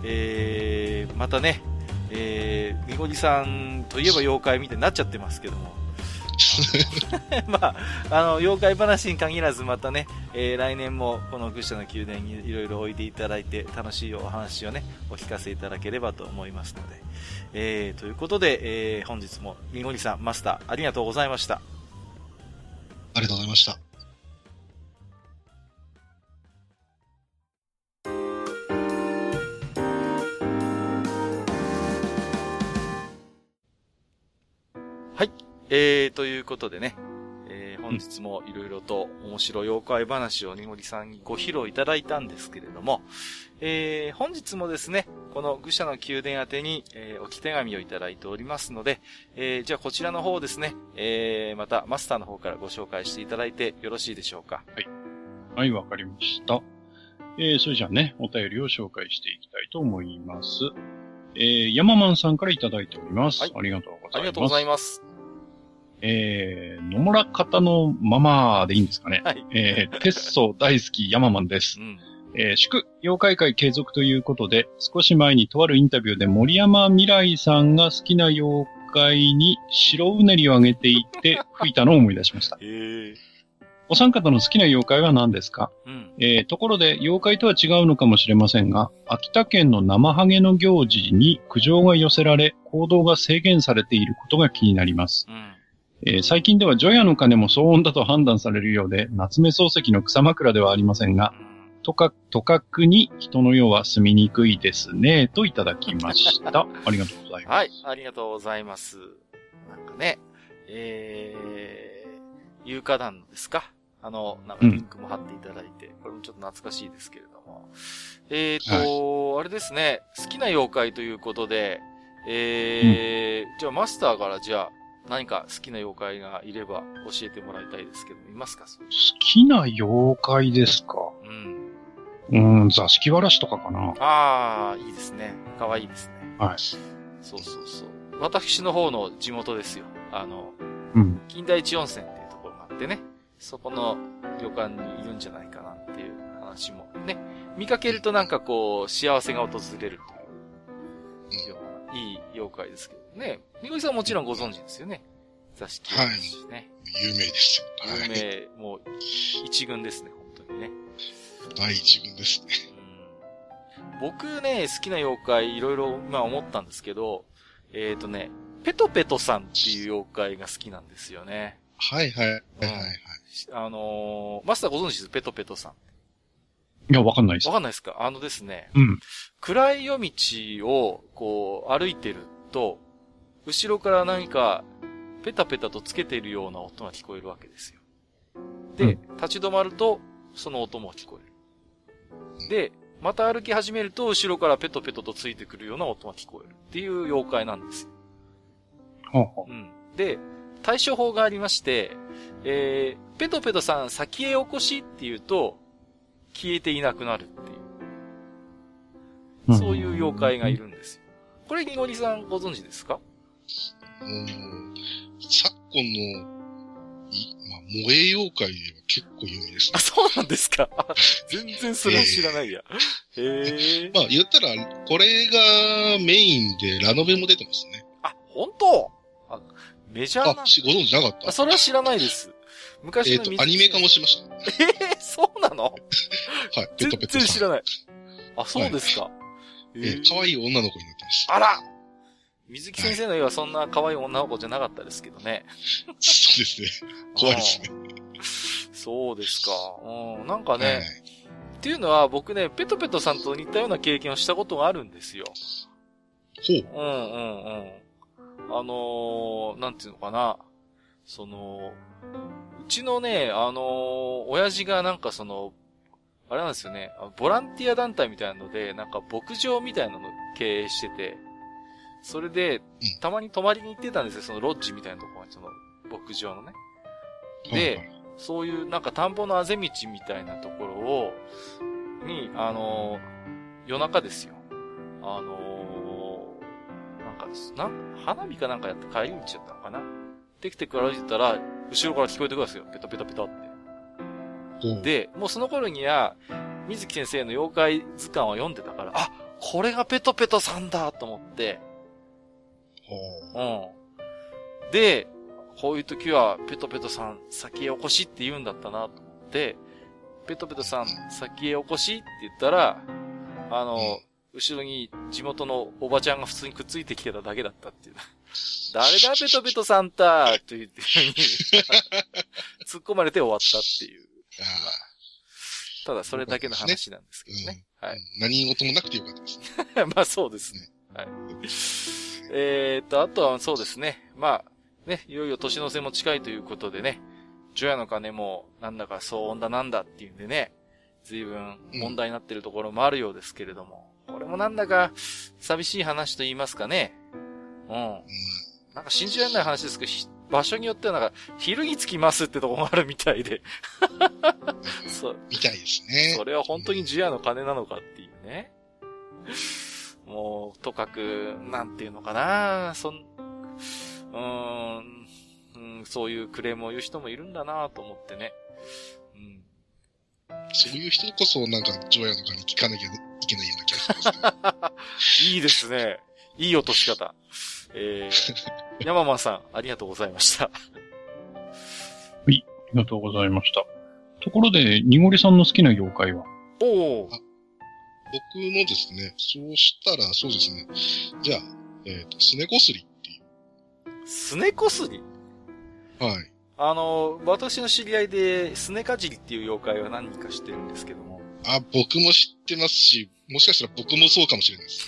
えー、またね、えー、みごりさんといえば妖怪みたいになっちゃってますけども、まあ、あの、妖怪話に限らずまたね、えー、来年もこの愚者の宮殿にいろいろおいでいただいて楽しいお話をね、お聞かせいただければと思いますので、えー、ということで、えー、本日もみごりさん、マスター、ありがとうございました。ありがとうございました。えー、ということでね、えー、本日もいろいろと面白い妖怪話をにごりさんにご披露いただいたんですけれども、えー、本日もですね、この愚者の宮殿宛てに、えー、置き手紙をいただいておりますので、えー、じゃあこちらの方ですね、えー、またマスターの方からご紹介していただいてよろしいでしょうか？はい。はい、わかりました。えー、それじゃあね、お便りを紹介していきたいと思います。えー、ヤママンさんからいただいております。はい。ありがとうございます。ありがとうございます。えー、野村方のままでいいんですかね。はい。えー、テッソ大好きヤママンです。うん。えー、祝、妖怪会継続ということで、少し前にとあるインタビューで森山未来さんが好きな妖怪に白うねりをあげていって 吹いたのを思い出しました。へー。お三方の好きな妖怪は何ですか、うん、えー、ところで、妖怪とは違うのかもしれませんが、秋田県の生ハゲの行事に苦情が寄せられ、行動が制限されていることが気になります。うんえー、最近では除夜の鐘も騒音だと判断されるようで、夏目漱石の草枕ではありませんが、とか、とかくに人の世は住みにくいですね、といただきました。ありがとうございます。はい、ありがとうございます。なんかね、えー、有価団ですか？あの、なんかリンクも貼っていただいて、うん、これもちょっと懐かしいですけれども。えーと、はい、あれですね、好きな妖怪ということで、えー、うん、じゃあマスターからじゃあ、何か好きな妖怪がいれば教えてもらいたいですけど、いますか？好きな妖怪ですか？うん。うん、座敷わらしとかかな。ああ、いいですね。かわいいですね。はい。そうそうそう。私の方の地元ですよ。あの、うん。金田一温泉っていうところがあってね、そこの旅館にいるんじゃないかなっていう話もね、見かけるとなんかこう、幸せが訪れるといいい妖怪ですけどね。みごりさんもちろんご存知ですよね。座敷はい。ね。有名ですよ。有名、もう、一軍ですね、本当にね。第一軍ですね。僕ね、好きな妖怪いろいろ、まあ思ったんですけど、えっ、ー、とね、ペトペトさんっていう妖怪が好きなんですよね。はいはい。はいはいはい。あのー、マスターご存知です？ペトペトさん。いや、わかんないです。わかんないですか？あのですね。うん。暗い夜道を、こう、歩いてると、後ろから何か、ペタペタとつけているような音が聞こえるわけですよ。で、うん、立ち止まると、その音も聞こえる。で、また歩き始めると、後ろからペトペトとついてくるような音が聞こえるっていう妖怪なんですよ。ほうほう。うん。で、対処法がありまして、えー、ペトペトさん先へ起こしって言うと、消えていなくなるっていう。そういう妖怪がいるんですよ。これ、ニゴリさんご存知ですか？うん、昨今の、い、まあ、萌え妖怪では結構有名ですね。あ、そうなんですか？全然それは知らないや。へえ。まあ、言ったら、これがメインでラノベも出てますね。あ、本当？あ、メジャーなあ、ご存知なかった？それは知らないです。昔のえっ、と、アニメ化もしました。えー、そうなの？はい、ペトペト全然知らない。あ、そうですか。はい、えー、可愛い女の子になってます。あら水木先生の絵はそんな可愛い女の子じゃなかったですけどね。そうですね。怖いですね。そうですか。うん、なんかね、はい、っていうのは僕ね、ペトペトさんと似たような経験をしたことがあるんですよ。ほう。うんうんうん。あのー、なんていうのかな。その、うちのね、あのー、親父がなんかその、あれなんですよね、ボランティア団体みたいなので、なんか牧場みたいなの経営してて、それで、たまに泊まりに行ってたんですよ、そのロッジみたいなところに、その、牧場のね。で、そういうなんか田んぼのあぜ道みたいなところを、に、あのー、夜中ですよ。あのー、なんか、なん、花火かなんかやって帰り道だったのかな。テクテク歩いてたら、後ろから聞こえてくるんですよ。ペトペトペトって。で、もうその頃には、水木先生の妖怪図鑑を読んでたから、あ、これがペトペトさんだと思って、うん。で、こういう時は、ペトペトさん、先へお越しって言うんだったなと思って、ペトペトさん、先へお越しって言ったら、あの、後ろに地元のおばちゃんが普通にくっついてきてただけだったっていう。誰だ、ペトペトサンタと言って、突っ込まれて終わったっていう。ただ、それだけの話なんですけどね。ねうん、はい。何事もなくてよかったですね。まあ、そうですね。はい。えー、っと、あとはそうですね。まあ、ね、いよいよ年の瀬も近いということでね、除夜の鐘もなんだか騒音だなんだっていうんでね、随分問題になってるところもあるようですけれども、うん、これもなんだか寂しい話と言いますかね。うん。なんか信じられない話ですけど、場所によってはなんか、昼に着きますってとこがあるみたいで。そう。みたいですね。それは本当にジアの金なのかっていうね。もう、とかく、なんていうのかな、そん、うーん、うん、そういうクレームを言う人もいるんだなと思ってね。うん。そういう人こそ、なんか、ジョヤのかに聞かなきゃいけないような気がします、ね。いいですね。いい落とし方。えー、山間さん、ありがとうございました。はい、ありがとうございました。ところで、にごりさんの好きな妖怪は？おお。僕のですね、そうしたら、そうですね。じゃあ、えっ、ー、と、すねこすりっていう。すねこすり？はい。あの、私の知り合いで、すねかじりっていう妖怪は何人か知ってるんですけども。あ、僕も知ってますし、もしかしたら僕もそうかもしれないです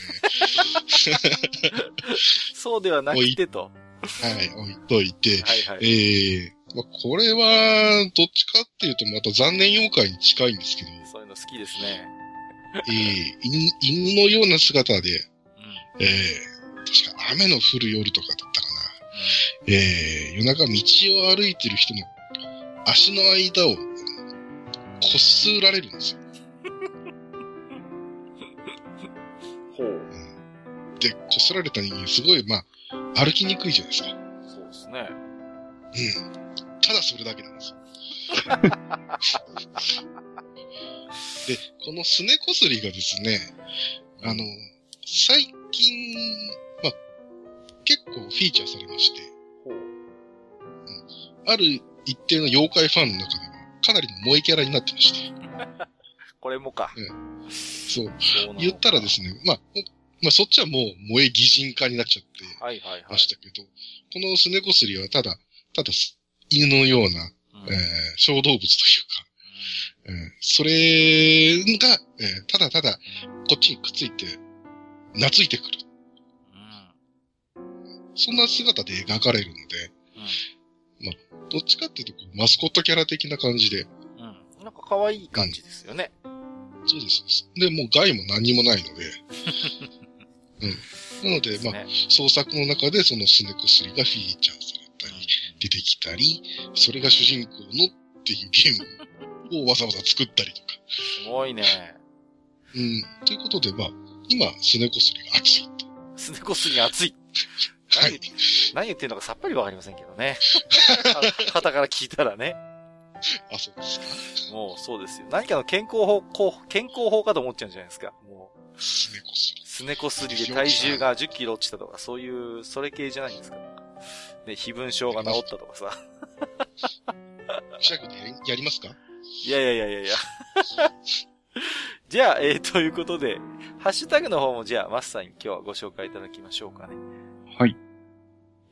ね。そうではなくてと。はい、置いといて。はいはい。ええー、まあ、これは、どっちかっていうとまた残念妖怪に近いんですけど。そういうの好きですね。ええー、犬のような姿で、うん、ええー、確か雨の降る夜とかだったかな。うん、ええ夜中道を歩いてる人の足の間をこすられるんですよ。で、こすられた人間、すごい、まあ、歩きにくいじゃないですか。そうですね。うん。ただそれだけなんですよ。で、このすねこすりがですね、あの、最近、まあ、結構フィーチャーされまして、うん、ある一定の妖怪ファンの中では、かなりの萌えキャラになってまして。これもか。うん、そう。言ったらですね、まあ、まあそっちはもう萌え擬人化になっちゃってましたけど、はいはいはい、このすねこすりはただ、ただ犬のような、うん、えー、小動物というか、うん、それが、えー、ただただこっちにくっついて、懐いてくる。うん、そんな姿で描かれるので、うん、まあ、どっちかっていうとマスコットキャラ的な感じで。うん。なんか可愛い感じですよね。そうです。で、もう害も何もないので、うん。なので、でまあ、創作の中でそのすねこすりがフィーチャーされたり、出てきたり、それが主人公のっていうゲームをわざわざ作ったりとか。すごいね。うん。ということで、まあ、今、すねこすりが熱いと。すねこすりが熱い。はい。何言ってんのかさっぱりわかりませんけどね。方から聞いたらね。あ、そうですか。もうそうですよ。何かの健康法、健康法かと思っちゃうんじゃないですか。もう。すねこすり。すねこすりで体重が10キロ落ちたとか、そういう、それ系じゃないんですか？ね、非分症が治ったとかさ。くしゃくでやりますか？いやいやいやいやいや。じゃあ、えー、ということで、ハッシュタグの方もじゃあ、マスターに今日はご紹介いただきましょうかね。はい。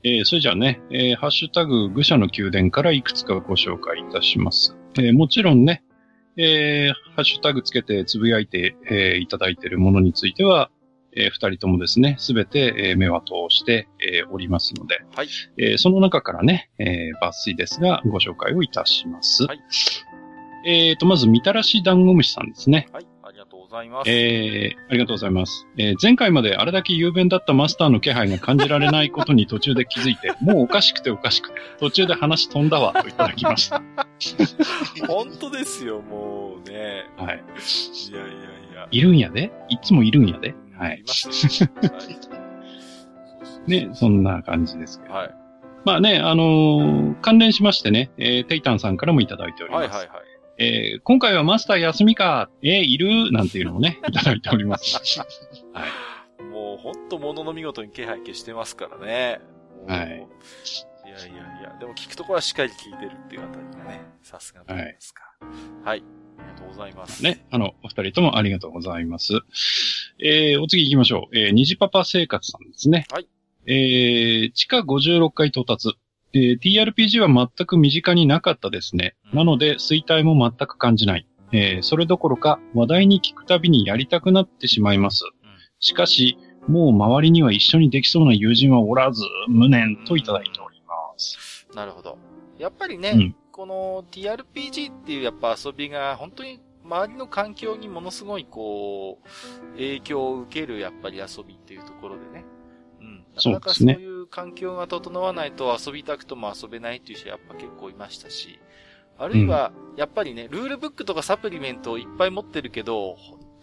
えー、それじゃあね、えー、ハッシュタグ、愚者の宮殿からいくつかご紹介いたします。えー、もちろんね、えー、ハッシュタグつけてつぶやいて、えー、いただいているものについては、えー、二人ともですね、すべて、えー、目は通して、えー、おりますので、はい。えー、その中からね、えー、抜粋ですが、ご紹介をいたします。はい。えーと、まず、みたらしダンゴムシさんですね。はい。ありがとうございます。えー、ありがとうございます。えー、前回まであれだけ雄弁だったマスターの気配が感じられないことに途中で気づいて、もうおかしくておかしくて、途中で話飛んだわ、といただきました。本当ですよ、もうね。はい。いやいやいや。いるんやで？いつもいるんやで？はい。いますね。ね、そんな感じですけど。はい。まあね、あのー、関連しましてね、えー、テイタンさんからもいただいております。はいはいはい。えー、今回はマスター休みか、えー、いるなんていうのもね、いただいております。はい。もう、ほんと物の見事に気配消してますからね。はい。いやいやいや、でも聞くところはしっかり聞いてるっていうあたりがね、さすがと言いますか。はい。ありがとうございます。ね、あの、お二人ともありがとうございます。えー、お次行きましょう。えー、虹パパ生活さんですね。はい。えー、地下56階到達。えー、TRPG は全く身近になかったですね。うん、なので、衰退も全く感じない。えー、それどころか、話題に聞くたびにやりたくなってしまいます。うん、しかし、もう周りには一緒にできそうな友人はおらず、無念といただいております。なるほど。やっぱりね、うん、この TRPG っていうやっぱ遊びが本当に周りの環境にものすごいこう、影響を受けるやっぱり遊びっていうところでね。うん。なかなかそういう環境が整わないと遊びたくとも遊べないっていう人はやっぱ結構いましたし、あるいは、やっぱりね、ルールブックとかサプリメントをいっぱい持ってるけど、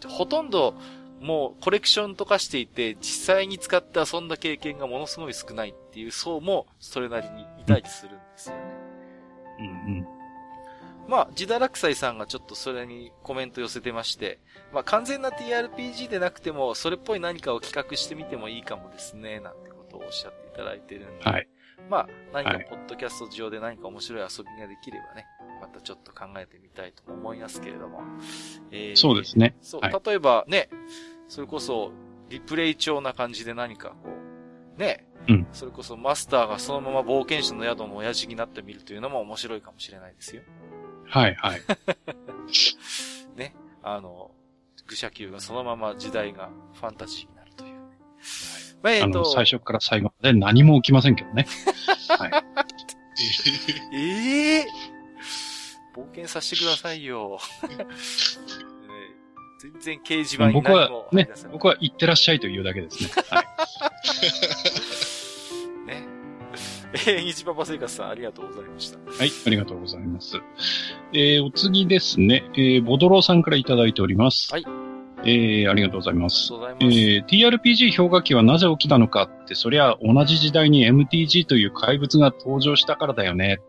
ほとんどもうコレクションとかしていて、実際に使って遊んだ経験がものすごい少ないっていう層もそれなりにいたりするんですよね。うんうん。まあ、ジダラクサイさんがちょっとそれにコメント寄せてまして、まあ、完全な TRPG でなくても、それっぽい何かを企画してみてもいいかもですね、なんてことをおっしゃっていただいてるんで。はい。まあ、何かポッドキャスト上で何か面白い遊びができればね、またちょっと考えてみたいと思いますけれども。えー、そうですね。そう、はい、例えばね、それこそ、リプレイ調な感じで何かこう、ね、うん。それこそマスターがそのまま冒険者の宿の親父になってみるというのも面白いかもしれないですよ。はいはい。ね。あの、愚者級がそのまま時代がファンタジーになるという、ね。はい。まあ、えっ、ー、と。最初から最後まで何も起きませんけどね。はい。え えー、冒険させてくださいよ。全然掲示板に僕はね、僕は行ってらっしゃいというだけですね。はい。えー、日パパ生活さん、ありがとうございました。はい、ありがとうございます。えー、お次ですね、えー、ボドローさんからいただいております。はい。えー、ありがとうございます。ます。えー、TRPG 氷河期はなぜ起きたのかって、そりゃ同じ時代に MTG という怪物が登場したからだよね。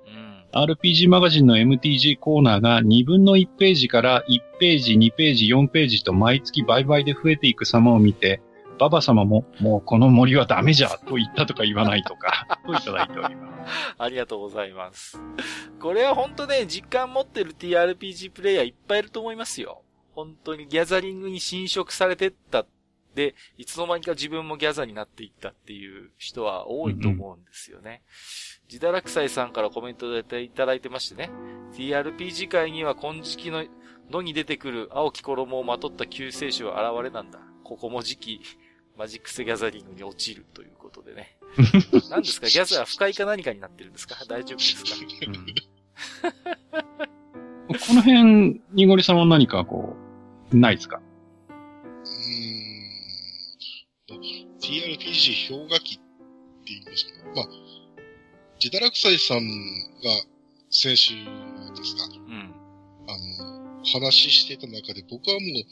うん、RPG マガジンの MTG コーナーが2分の1ページから1ページ、2ページ、4ページと毎月倍々で増えていく様を見て、ババ様も、もうこの森はダメじゃ、と言ったとか言わないとか、といただいております。ありがとうございます。これは本当ね、実感持ってる TRPG プレイヤーいっぱいいると思いますよ。本当にギャザリングに侵食されてったで、いつの間にか自分もギャザになっていったっていう人は多いと思うんですよね。うん、ジダラクサイさんからコメントでいただいてましてね。TRPG 界には金色の野に出てくる青き衣をまとった救世主は現れなんだ。ここも時期、マジックスギャザリングに落ちるということでね。何ですか？ギャザー不快か何かになってるんですか？大丈夫ですか、うん、この辺、ニゴリさんは何かこう、ないですか？うーん。TRPG 氷河期って言いますかまあ、ジダラクサイさんが先週ですか、うん、あの、話してた中で僕はもう、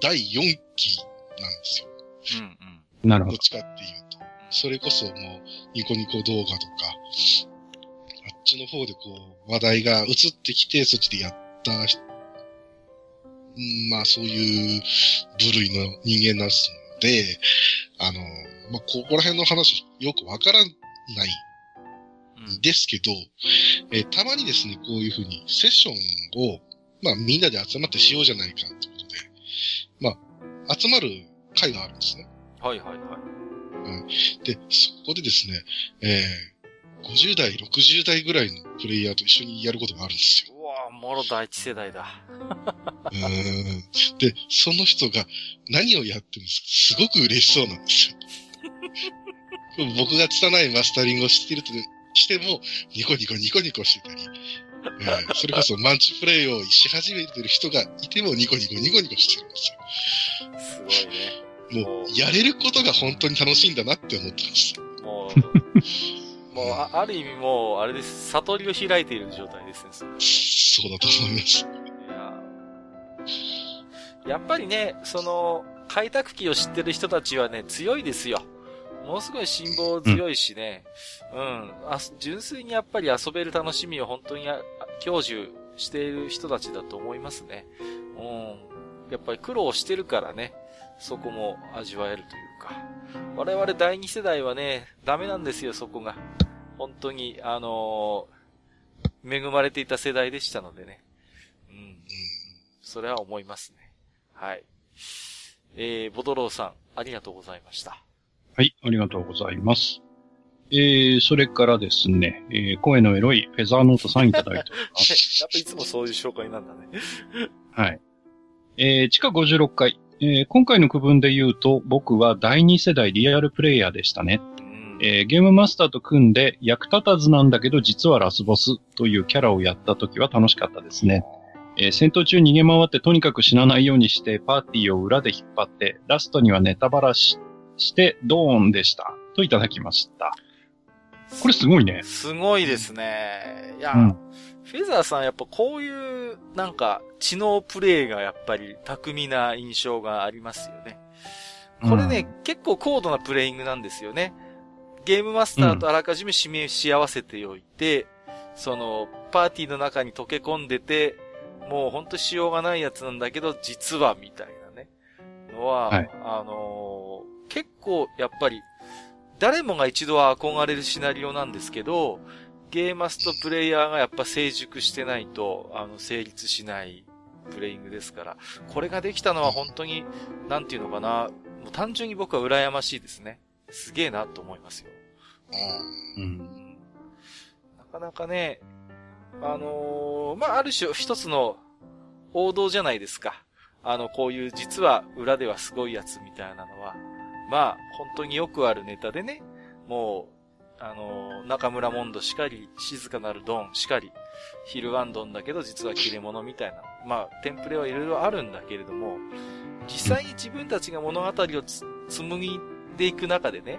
第4期なんですよ。うんうん。なるほど。どっちかっていうと。それこそもう、ニコニコ動画とか、あっちの方でこう、話題が移ってきて、そっちでやったまあそういう部類の人間なんですので、あの、まあここら辺の話よくわからんないんですけど、えー、たまにですね、こういうふうにセッションを、まあみんなで集まってしようじゃないかということで、まあ、集まる会があるんですね。はいはいはい。うん、で、そこでですね、えー、50代、60代ぐらいのプレイヤーと一緒にやることがあるんですよ。うわもろ第一世代だ。うん。で、その人が何をやってるんですか？すごく嬉しそうなんですよ。僕が拙いマスタリングをしているとしても、ニコニコニコニコしてたり、えー、それこそマンチプレイをし始めてる人がいてもニコニコニコニコしてるんですよ。すごいね。もう、やれることが本当に楽しいんだなって思ってます。もう、もうあ、ある意味もう、あれです、悟りを開いている状態ですね、そうだと思います。いや、やっぱりね、その、開拓機を知ってる人たちはね、強いですよ。ものすごい辛抱強いしね、うん、うん、あ、純粋にやっぱり遊べる楽しみを本当に享受している人たちだと思いますね。うん。やっぱり苦労してるからね、そこも味わえるというか。我々第二世代はね、ダメなんですよ、そこが。本当に、あのー、恵まれていた世代でしたのでね。うん。それは思いますね。はい。えー、ボドローさん、ありがとうございました。はい、ありがとうございます。えー、それからですね、えー、声のエロいフェザーノートさんいただいております。やっぱいつもそういう紹介なんだね。はい。えー、地下56階、えー、今回の区分で言うと、僕は第2世代リアルプレイヤーでしたね。えー、ゲームマスターと組んで役立たずなんだけど実はラスボスというキャラをやった時は楽しかったですね。えー、戦闘中逃げ回ってとにかく死なないようにしてパーティーを裏で引っ張ってラストにはネタバラししてドーンでしたといただきました。これすごいね。すごいですね。いや、うん、フェザーさんやっぱこういう、なんか、知能プレイがやっぱり巧みな印象がありますよね。これね、うん、結構高度なプレイングなんですよね。ゲームマスターとあらかじめ指名し合わせておいて、うん、その、パーティーの中に溶け込んでて、もうほんとしようがないやつなんだけど、実は、みたいなね。のは、はい、あのー、結構、やっぱり、誰もが一度は憧れるシナリオなんですけど、ゲーマスとプレイヤーがやっぱ成熟してないと、あの、成立しないプレイングですから、これができたのは本当に、なんていうのかな、もう単純に僕は羨ましいですね。すげえなと思いますよ。うん。なかなかね、あのー、まあ、ある種一つの王道じゃないですか。あの、こういう実は裏ではすごいやつみたいなのは、まあ、本当によくあるネタでね、もう、あの、中村モンドしかり、静かなるドンしかり、ヒルワンドンだけど実は切れ者みたいな。まあ、テンプレはいろいろあるんだけれども、実際に自分たちが物語を紡ぎでいく中でね、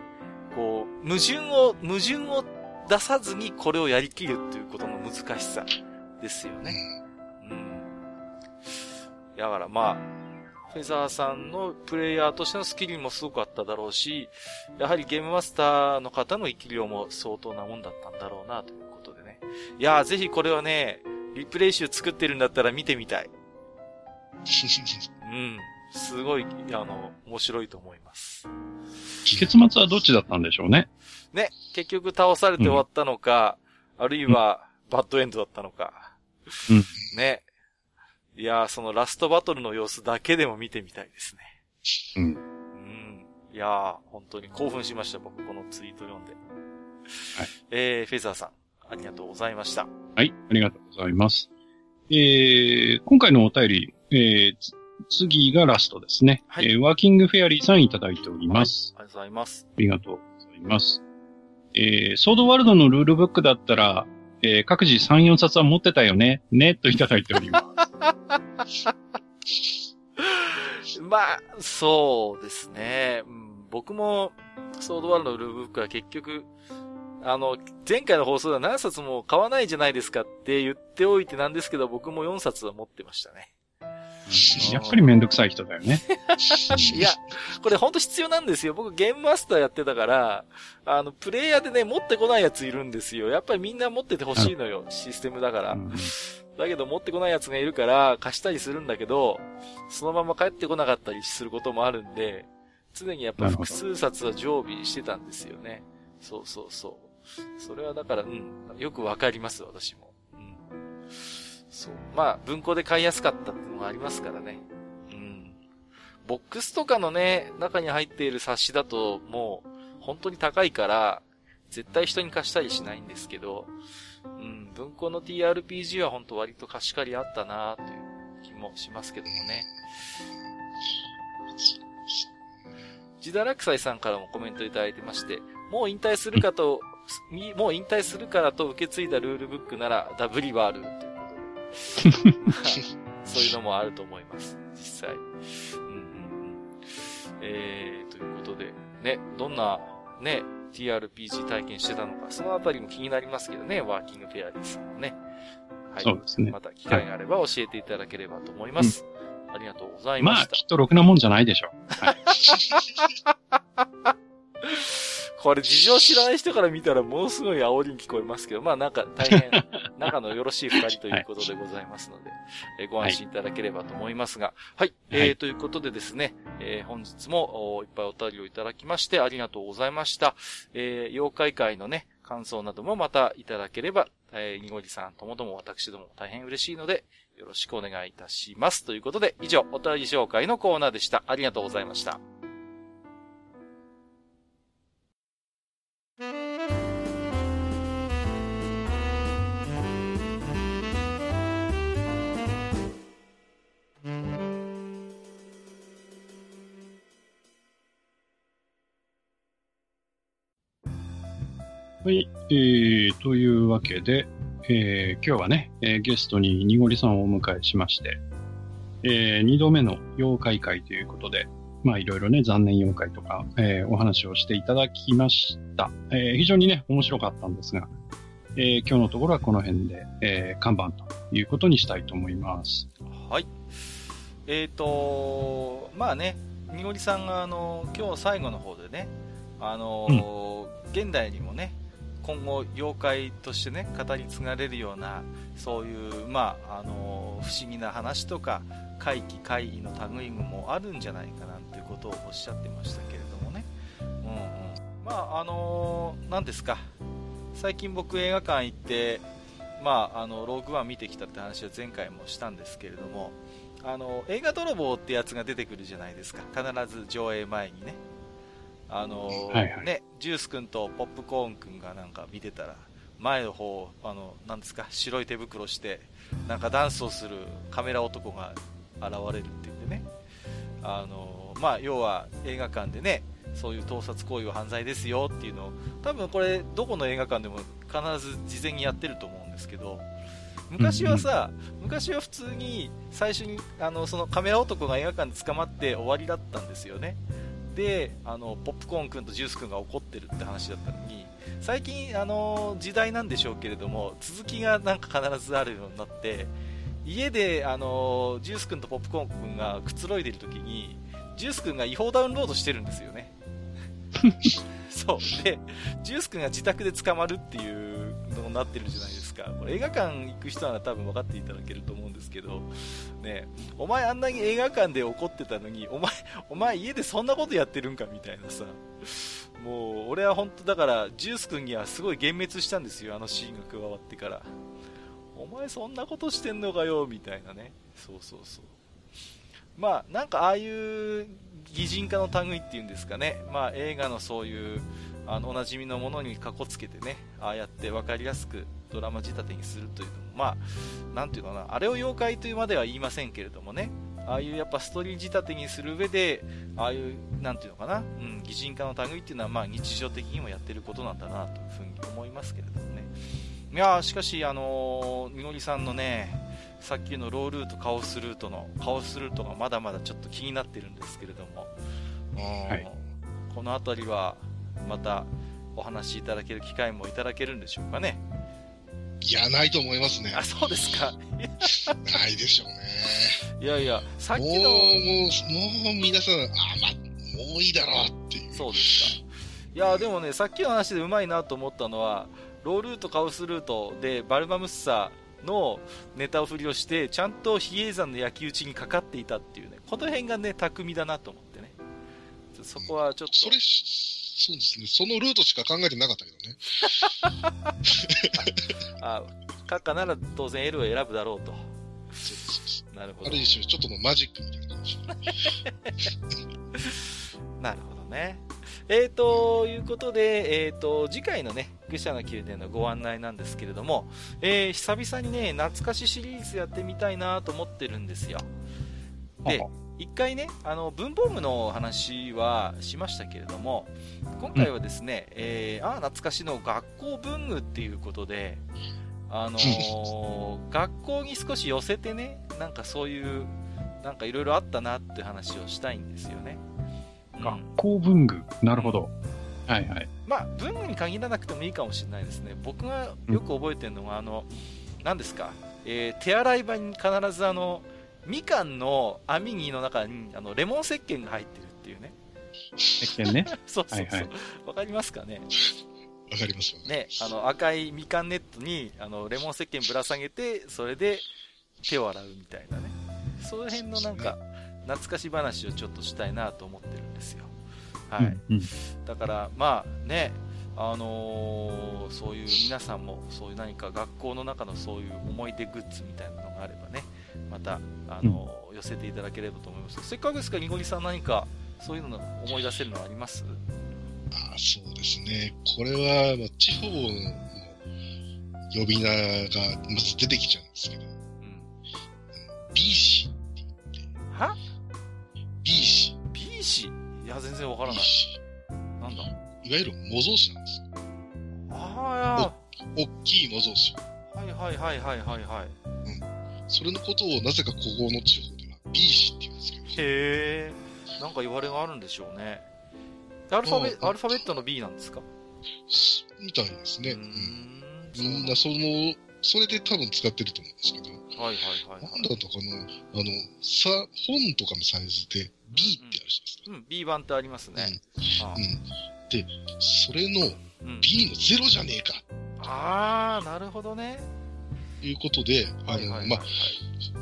こう、矛盾を、矛盾を出さずにこれをやりきるっていうことの難しさですよね。うん。だからまあ、フェザーさんのプレイヤーとしてのスキルもすごくあっただろうし、やはりゲームマスターの方の生き量も相当なもんだったんだろうな、ということでね。いやー、ぜひこれはね、リプレイ集作ってるんだったら見てみたい。うん。すごい、あの、面白いと思います。結末はどっちだったんでしょうね。ね、結局倒されて終わったのか、うん、あるいは、バッドエンドだったのか。うん。ね、いやー、そのラストバトルの様子だけでも見てみたいですね。うん。うん。いやー、本当に興奮しました、僕、このツイート読んで。はい。えー、フェザーさん、ありがとうございました。はい、ありがとうございます。えー、今回のお便り、えー、次がラストですね。はい。えー、ワーキングフェアリーさんいただいております。はい、ありがとうございます。ありがとうございます。えー、ソードワールドのルールブックだったら、えー、各自3、4冊は持ってたよね、ね、といただいております。まあ、そうですね。うん、僕も、ソードワールドのルールブックは結局、あの、前回の放送では何冊も買わないじゃないですかって言っておいてなんですけど、僕も4冊は持ってましたね。やっぱりめんどくさい人だよね。いや、これほんと必要なんですよ。僕ゲームマスターやってたから、あの、プレイヤーでね、持ってこないやついるんですよ。やっぱりみんな持っててほしいのよ。システムだから。うん、だけど持ってこないやつがいるから貸したりするんだけど、そのまま帰ってこなかったりすることもあるんで、常にやっぱ複数冊は常備してたんですよね。そうそうそう。それはだから、うん、よくわかります、私も。うん。そう。まあ、文庫で買いやすかったっていうのがありますからね。うん。ボックスとかのね、中に入っている冊子だと、もう、本当に高いから、絶対人に貸したりしないんですけど、うん、文庫の TRPG は本当割と貸し借りあったなという気もしますけどもね。ジダラクサイさんからもコメントいただいてまして、もう引退するかと、もう引退するからと受け継いだルールブックならダブリはあるということで。そういうのもあると思います。実際。うんうんうん。えー、ということで、ね、どんな、ね、TRPG 体験してたのか、そのあたりも気になりますけどね、ワーキングフェアリーさんもね。はい。そうですね。また機会があれば教えていただければと思います。はいありがとうございました。まあ、きっとろくなもんじゃないでしょう。はい、これ事情知らない人から見たらものすごい煽りに聞こえますけど、まあなんか大変 仲のよろしい二人ということでございますので、はい、えご安心いただければと思いますが、はい、はい、えー、ということでですね、えー、本日もいっぱいお便りをいただきましてありがとうございました。えー、妖怪会のね、感想などもまたいただければ、えー、にごりさんともども私ども大変嬉しいので、よろしくお願いいたします。ということで、以上、お便り紹介のコーナーでした。ありがとうございました。はい、えー、というわけで、えー、今日はね、えー、ゲストににごりさんをお迎えしまして、えー、2度目の妖怪会ということで、まあいろいろね、残念妖怪とか、えー、お話をしていただきました。えー、非常にね、面白かったんですが、えー、今日のところはこの辺で、えー、看板ということにしたいと思います。はい。えっ、ー、とまあね、にごりさんがあの、今日最後の方でね、あの、うん、現代にもね、今後妖怪としてね語り継がれるようなそういうまああの不思議な話とか怪奇怪異の類もあるんじゃないかなっていうことをおっしゃってましたけれどもね、うんうん、まああの何ですか。最近僕映画館行ってまああのローグワン見てきたって話は前回もしたんですけれどもあの映画泥棒ってやつが出てくるじゃないですか。必ず上映前にね。あのーはいはい、ね、ジュース君とポップコーン君がなんか見てたら、前の方、あの、なんですか、白い手袋して、なんかダンスをするカメラ男が現れるって言ってね、あのー、まあ、要は映画館でね、そういう盗撮行為は犯罪ですよっていうのを、多分これ、どこの映画館でも必ず事前にやってると思うんですけど、昔はさ、昔は普通に最初にあのそのカメラ男が映画館で捕まって終わりだったんですよね。であのポップコーン君とジュース君が怒ってるって話だったのに最近あの時代なんでしょうけれども続きがなんか必ずあるようになって家であのジュース君とポップコーン君がくつろいでる時にジュース君が違法ダウンロードしてるんですよね。そう。でジュース君が自宅で捕まるっていうのなってるじゃないですか。これ映画館行く人なら多分分かっていただけると思うんですけど。ね。お前あんなに映画館で怒ってたのにお前お前家でそんなことやってるんかみたいなさ。もう俺は本当だからジュース君にはすごい幻滅したんですよ。あのシーンが加わってから。お前そんなことしてんのかよみたいなね。そうそうそう。まあなんかああいう擬人化の類っていうんですかね、まあ、映画のそういうあのおなじみのものにかこつけてねああやって分かりやすくドラマ仕立てにするというのもまあなんていうかなあれを妖怪というまでは言いませんけれどもねああいうやっぱストーリー仕立てにする上でああいうなんていうのかな、うん、擬人化の類っていうのはまあ日常的にもやってることなんだなというふうに思いますけれどもね。いやしかしあのみのりさんのねさっきのロールートカオスルートのカオスルートがまだまだちょっと気になってるんですけれども、はい、この辺りはまたお話しいただける機会もいただけるんでしょうかねいや、ないと思いますね。あ、そうですか。ないでしょうね。いやいや、さっきの。もう、もう、もう皆さん、あ、ま、もういいだろうっていう。そうですか。いや、でもね、さっきの話でうまいなと思ったのは、ロールート、カオスルートで、バルバムッサのネタを振りをして、ちゃんと比叡山の焼き討ちにかかっていたっていうね、この辺がね、巧みだなと思ってね。そこはちょっと。それ、そうですね。そのルートしか考えてなかったけどね。あ、閣下なら当然 L を選ぶだろうと。そう。なるほど。ある種、ちょっとのマジックみたいな感じ。なるほどね。えー、ということで、えー、と次回のね、愚者の宮殿のご案内なんですけれども、えー、久々にね、懐かしシリーズやってみたいなと思ってるんですよ。で、一回ね、あの文房具の話はしましたけれども、今回はですね、うん、えー、ああ、懐かしの学校文具っていうことで、あのー、学校に少し寄せてね、なんかそういう、なんかいろいろあったなって話をしたいんですよね。学校文具、なるほど。はいはい。まあ、文具に限らなくてもいいかもしれないですね。僕がよく覚えてるのは、うん、あの、何ですか、えー、手洗い場に必ずあの、みかんの網にの中にあのレモン石鹸が入ってるっていうね。石鹸ね。そうそうそう。わ、はいはい、かりますかね？わかりますね。あの赤いみかんネットにあのレモン石鹸ぶら下げて、それで手を洗うみたいなね。その辺のなんか、懐かし話をちょっとしたいなと思ってるんですよ。はい。うんうん、だから、まあね、あのー、そういう皆さんもそういう何か学校の中のそういう思い出グッズみたいなのがあればね、また、あのーうん、寄せていただければと思います。せっかくですから、にごりさん何かそういうの思い出せるのあります？あそうですね。これは、まあ、地方の呼び名がまず出てきちゃうんですけど、うん、B 氏って言って。は ?B 氏。B 氏いや、全然わからない。なんだ？いわゆる模造紙なんですよ。ああ、大きい模造紙。はいはいはいはいはいはい。うん。それのことをなぜかここの地方では B 氏って言うんですけど。へえ。なんか言われがあるんでしょうね。アルファベアルファベットの B なんですか？みたいですね。うん。みんなその、それで多分使ってると思うんですけど。はいはいはい、なんだとかの、あの、さ、本とかのサイズで B ってあるじゃないですか。うん、うん、B 版ってありますね。うん。うん、で、それの B のゼロじゃねえか。ああ、なるほどね。いうことで、あの、まあ、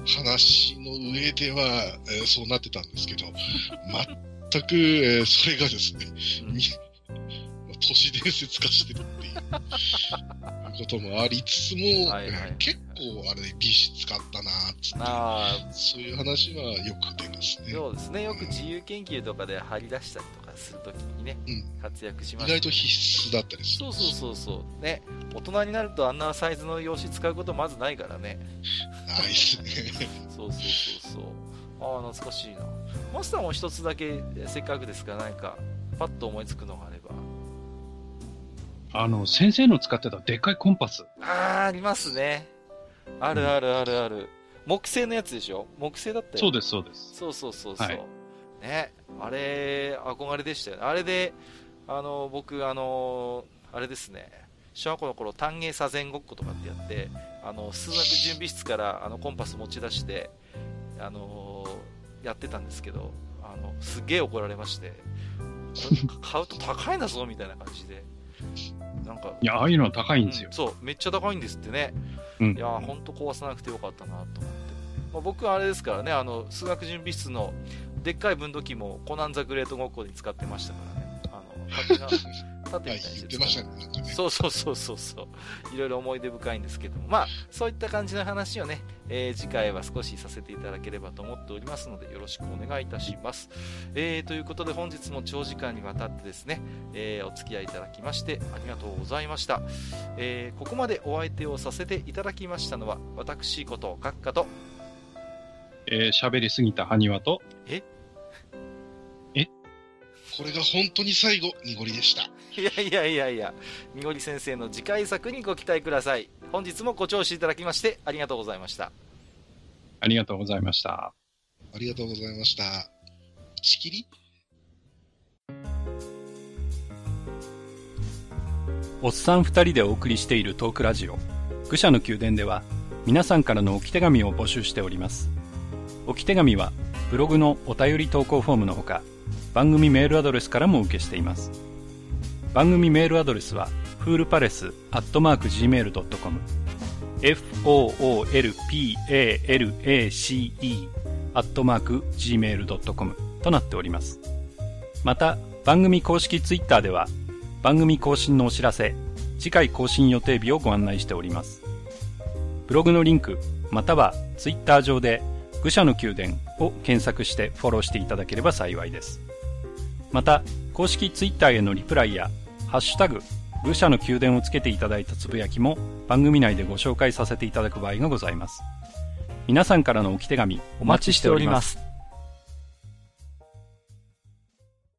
話の上では、えー、そうなってたんですけど、全く、えー、それがですね、うん、都市伝説化してるっていうこともありつつも、はいはい、結構あれ、美術使ったなっって、そういう話はよく出ますね。そうですね、よく自由研究とかで張り出したりとかするときにね、うん、活躍します、ね、意外と必須だったりする。そうそうそうそう。ね、大人になるとあんなサイズの用紙使うことまずないからね。ないですね。そうそうそうそう。ああ、懐かしいな。マスターも一つだけ、せっかくですから、何か、パッと思いつくのがあれば。あの、先生の使ってたでっかいコンパス。ああ、ありますね。あるあるあるある。うん、木製のやつでしょ？木製だったよ。そうです、そうです。そうそうそうそう。はい、ね。あれ、憧れでしたよね。あれで、あの、僕、あの、あれですね。小学校の頃、単芸左前ごっことかってやって、あの、数学準備室からあのコンパス持ち出して、あのやってたんですけど、あの、すげえ怒られまして、買うと高いんだぞ、みたいな感じで。なんか。いや、ああいうのは高いんですよ。うん、そう、めっちゃ高いんですってね。うん、いや、ほんと壊さなくてよかったなと思って。まあ、僕はあれですからね、あの、数学準備室のでっかい分度器もコナンザグレートごっこで使ってましたからね。あの、縦 みたいにして使って。そうそうそうそうそう。いろいろ思い出深いんですけども、まあ、そういった感じの話をね、えー、次回は少しさせていただければと思っておりますので、よろしくお願いいたします。えー、ということで本日も長時間にわたってですね、えー、お付き合いいただきましてありがとうございました。えー、ここまでお相手をさせていただきましたのは、私こと、閣下と、えー、喋りすぎた埴輪と、え？え？これが本当に最後、濁りでした。いやいやいやいや、濁り先生の次回作にご期待ください。本日もご聴取いただきましてありがとうございました。ありがとうございました。ありがとうございました。仕切り？おっさん二人でお送りしているトークラジオ、愚者の宮殿では、皆さんからの置き手紙を募集しております。置き手紙は、ブログのお便り投稿フォームのほか、番組メールアドレスからも受けしています。番組メールアドレスは、フールパレスアットマーク Gmail.com foolpalace アットマーク Gmail.com となっております。また、番組公式ツイッターでは番組更新のお知らせ、次回更新予定日をご案内しております。ブログのリンク、またはツイッター上で愚者の宮殿を検索してフォローしていただければ幸いです。また、公式ツイッターへのリプライや、ハッシュタグ、愚者の宮殿をつけていただいたつぶやきも番組内でご紹介させていただく場合がございます。皆さんからの置き手紙お待ちしております。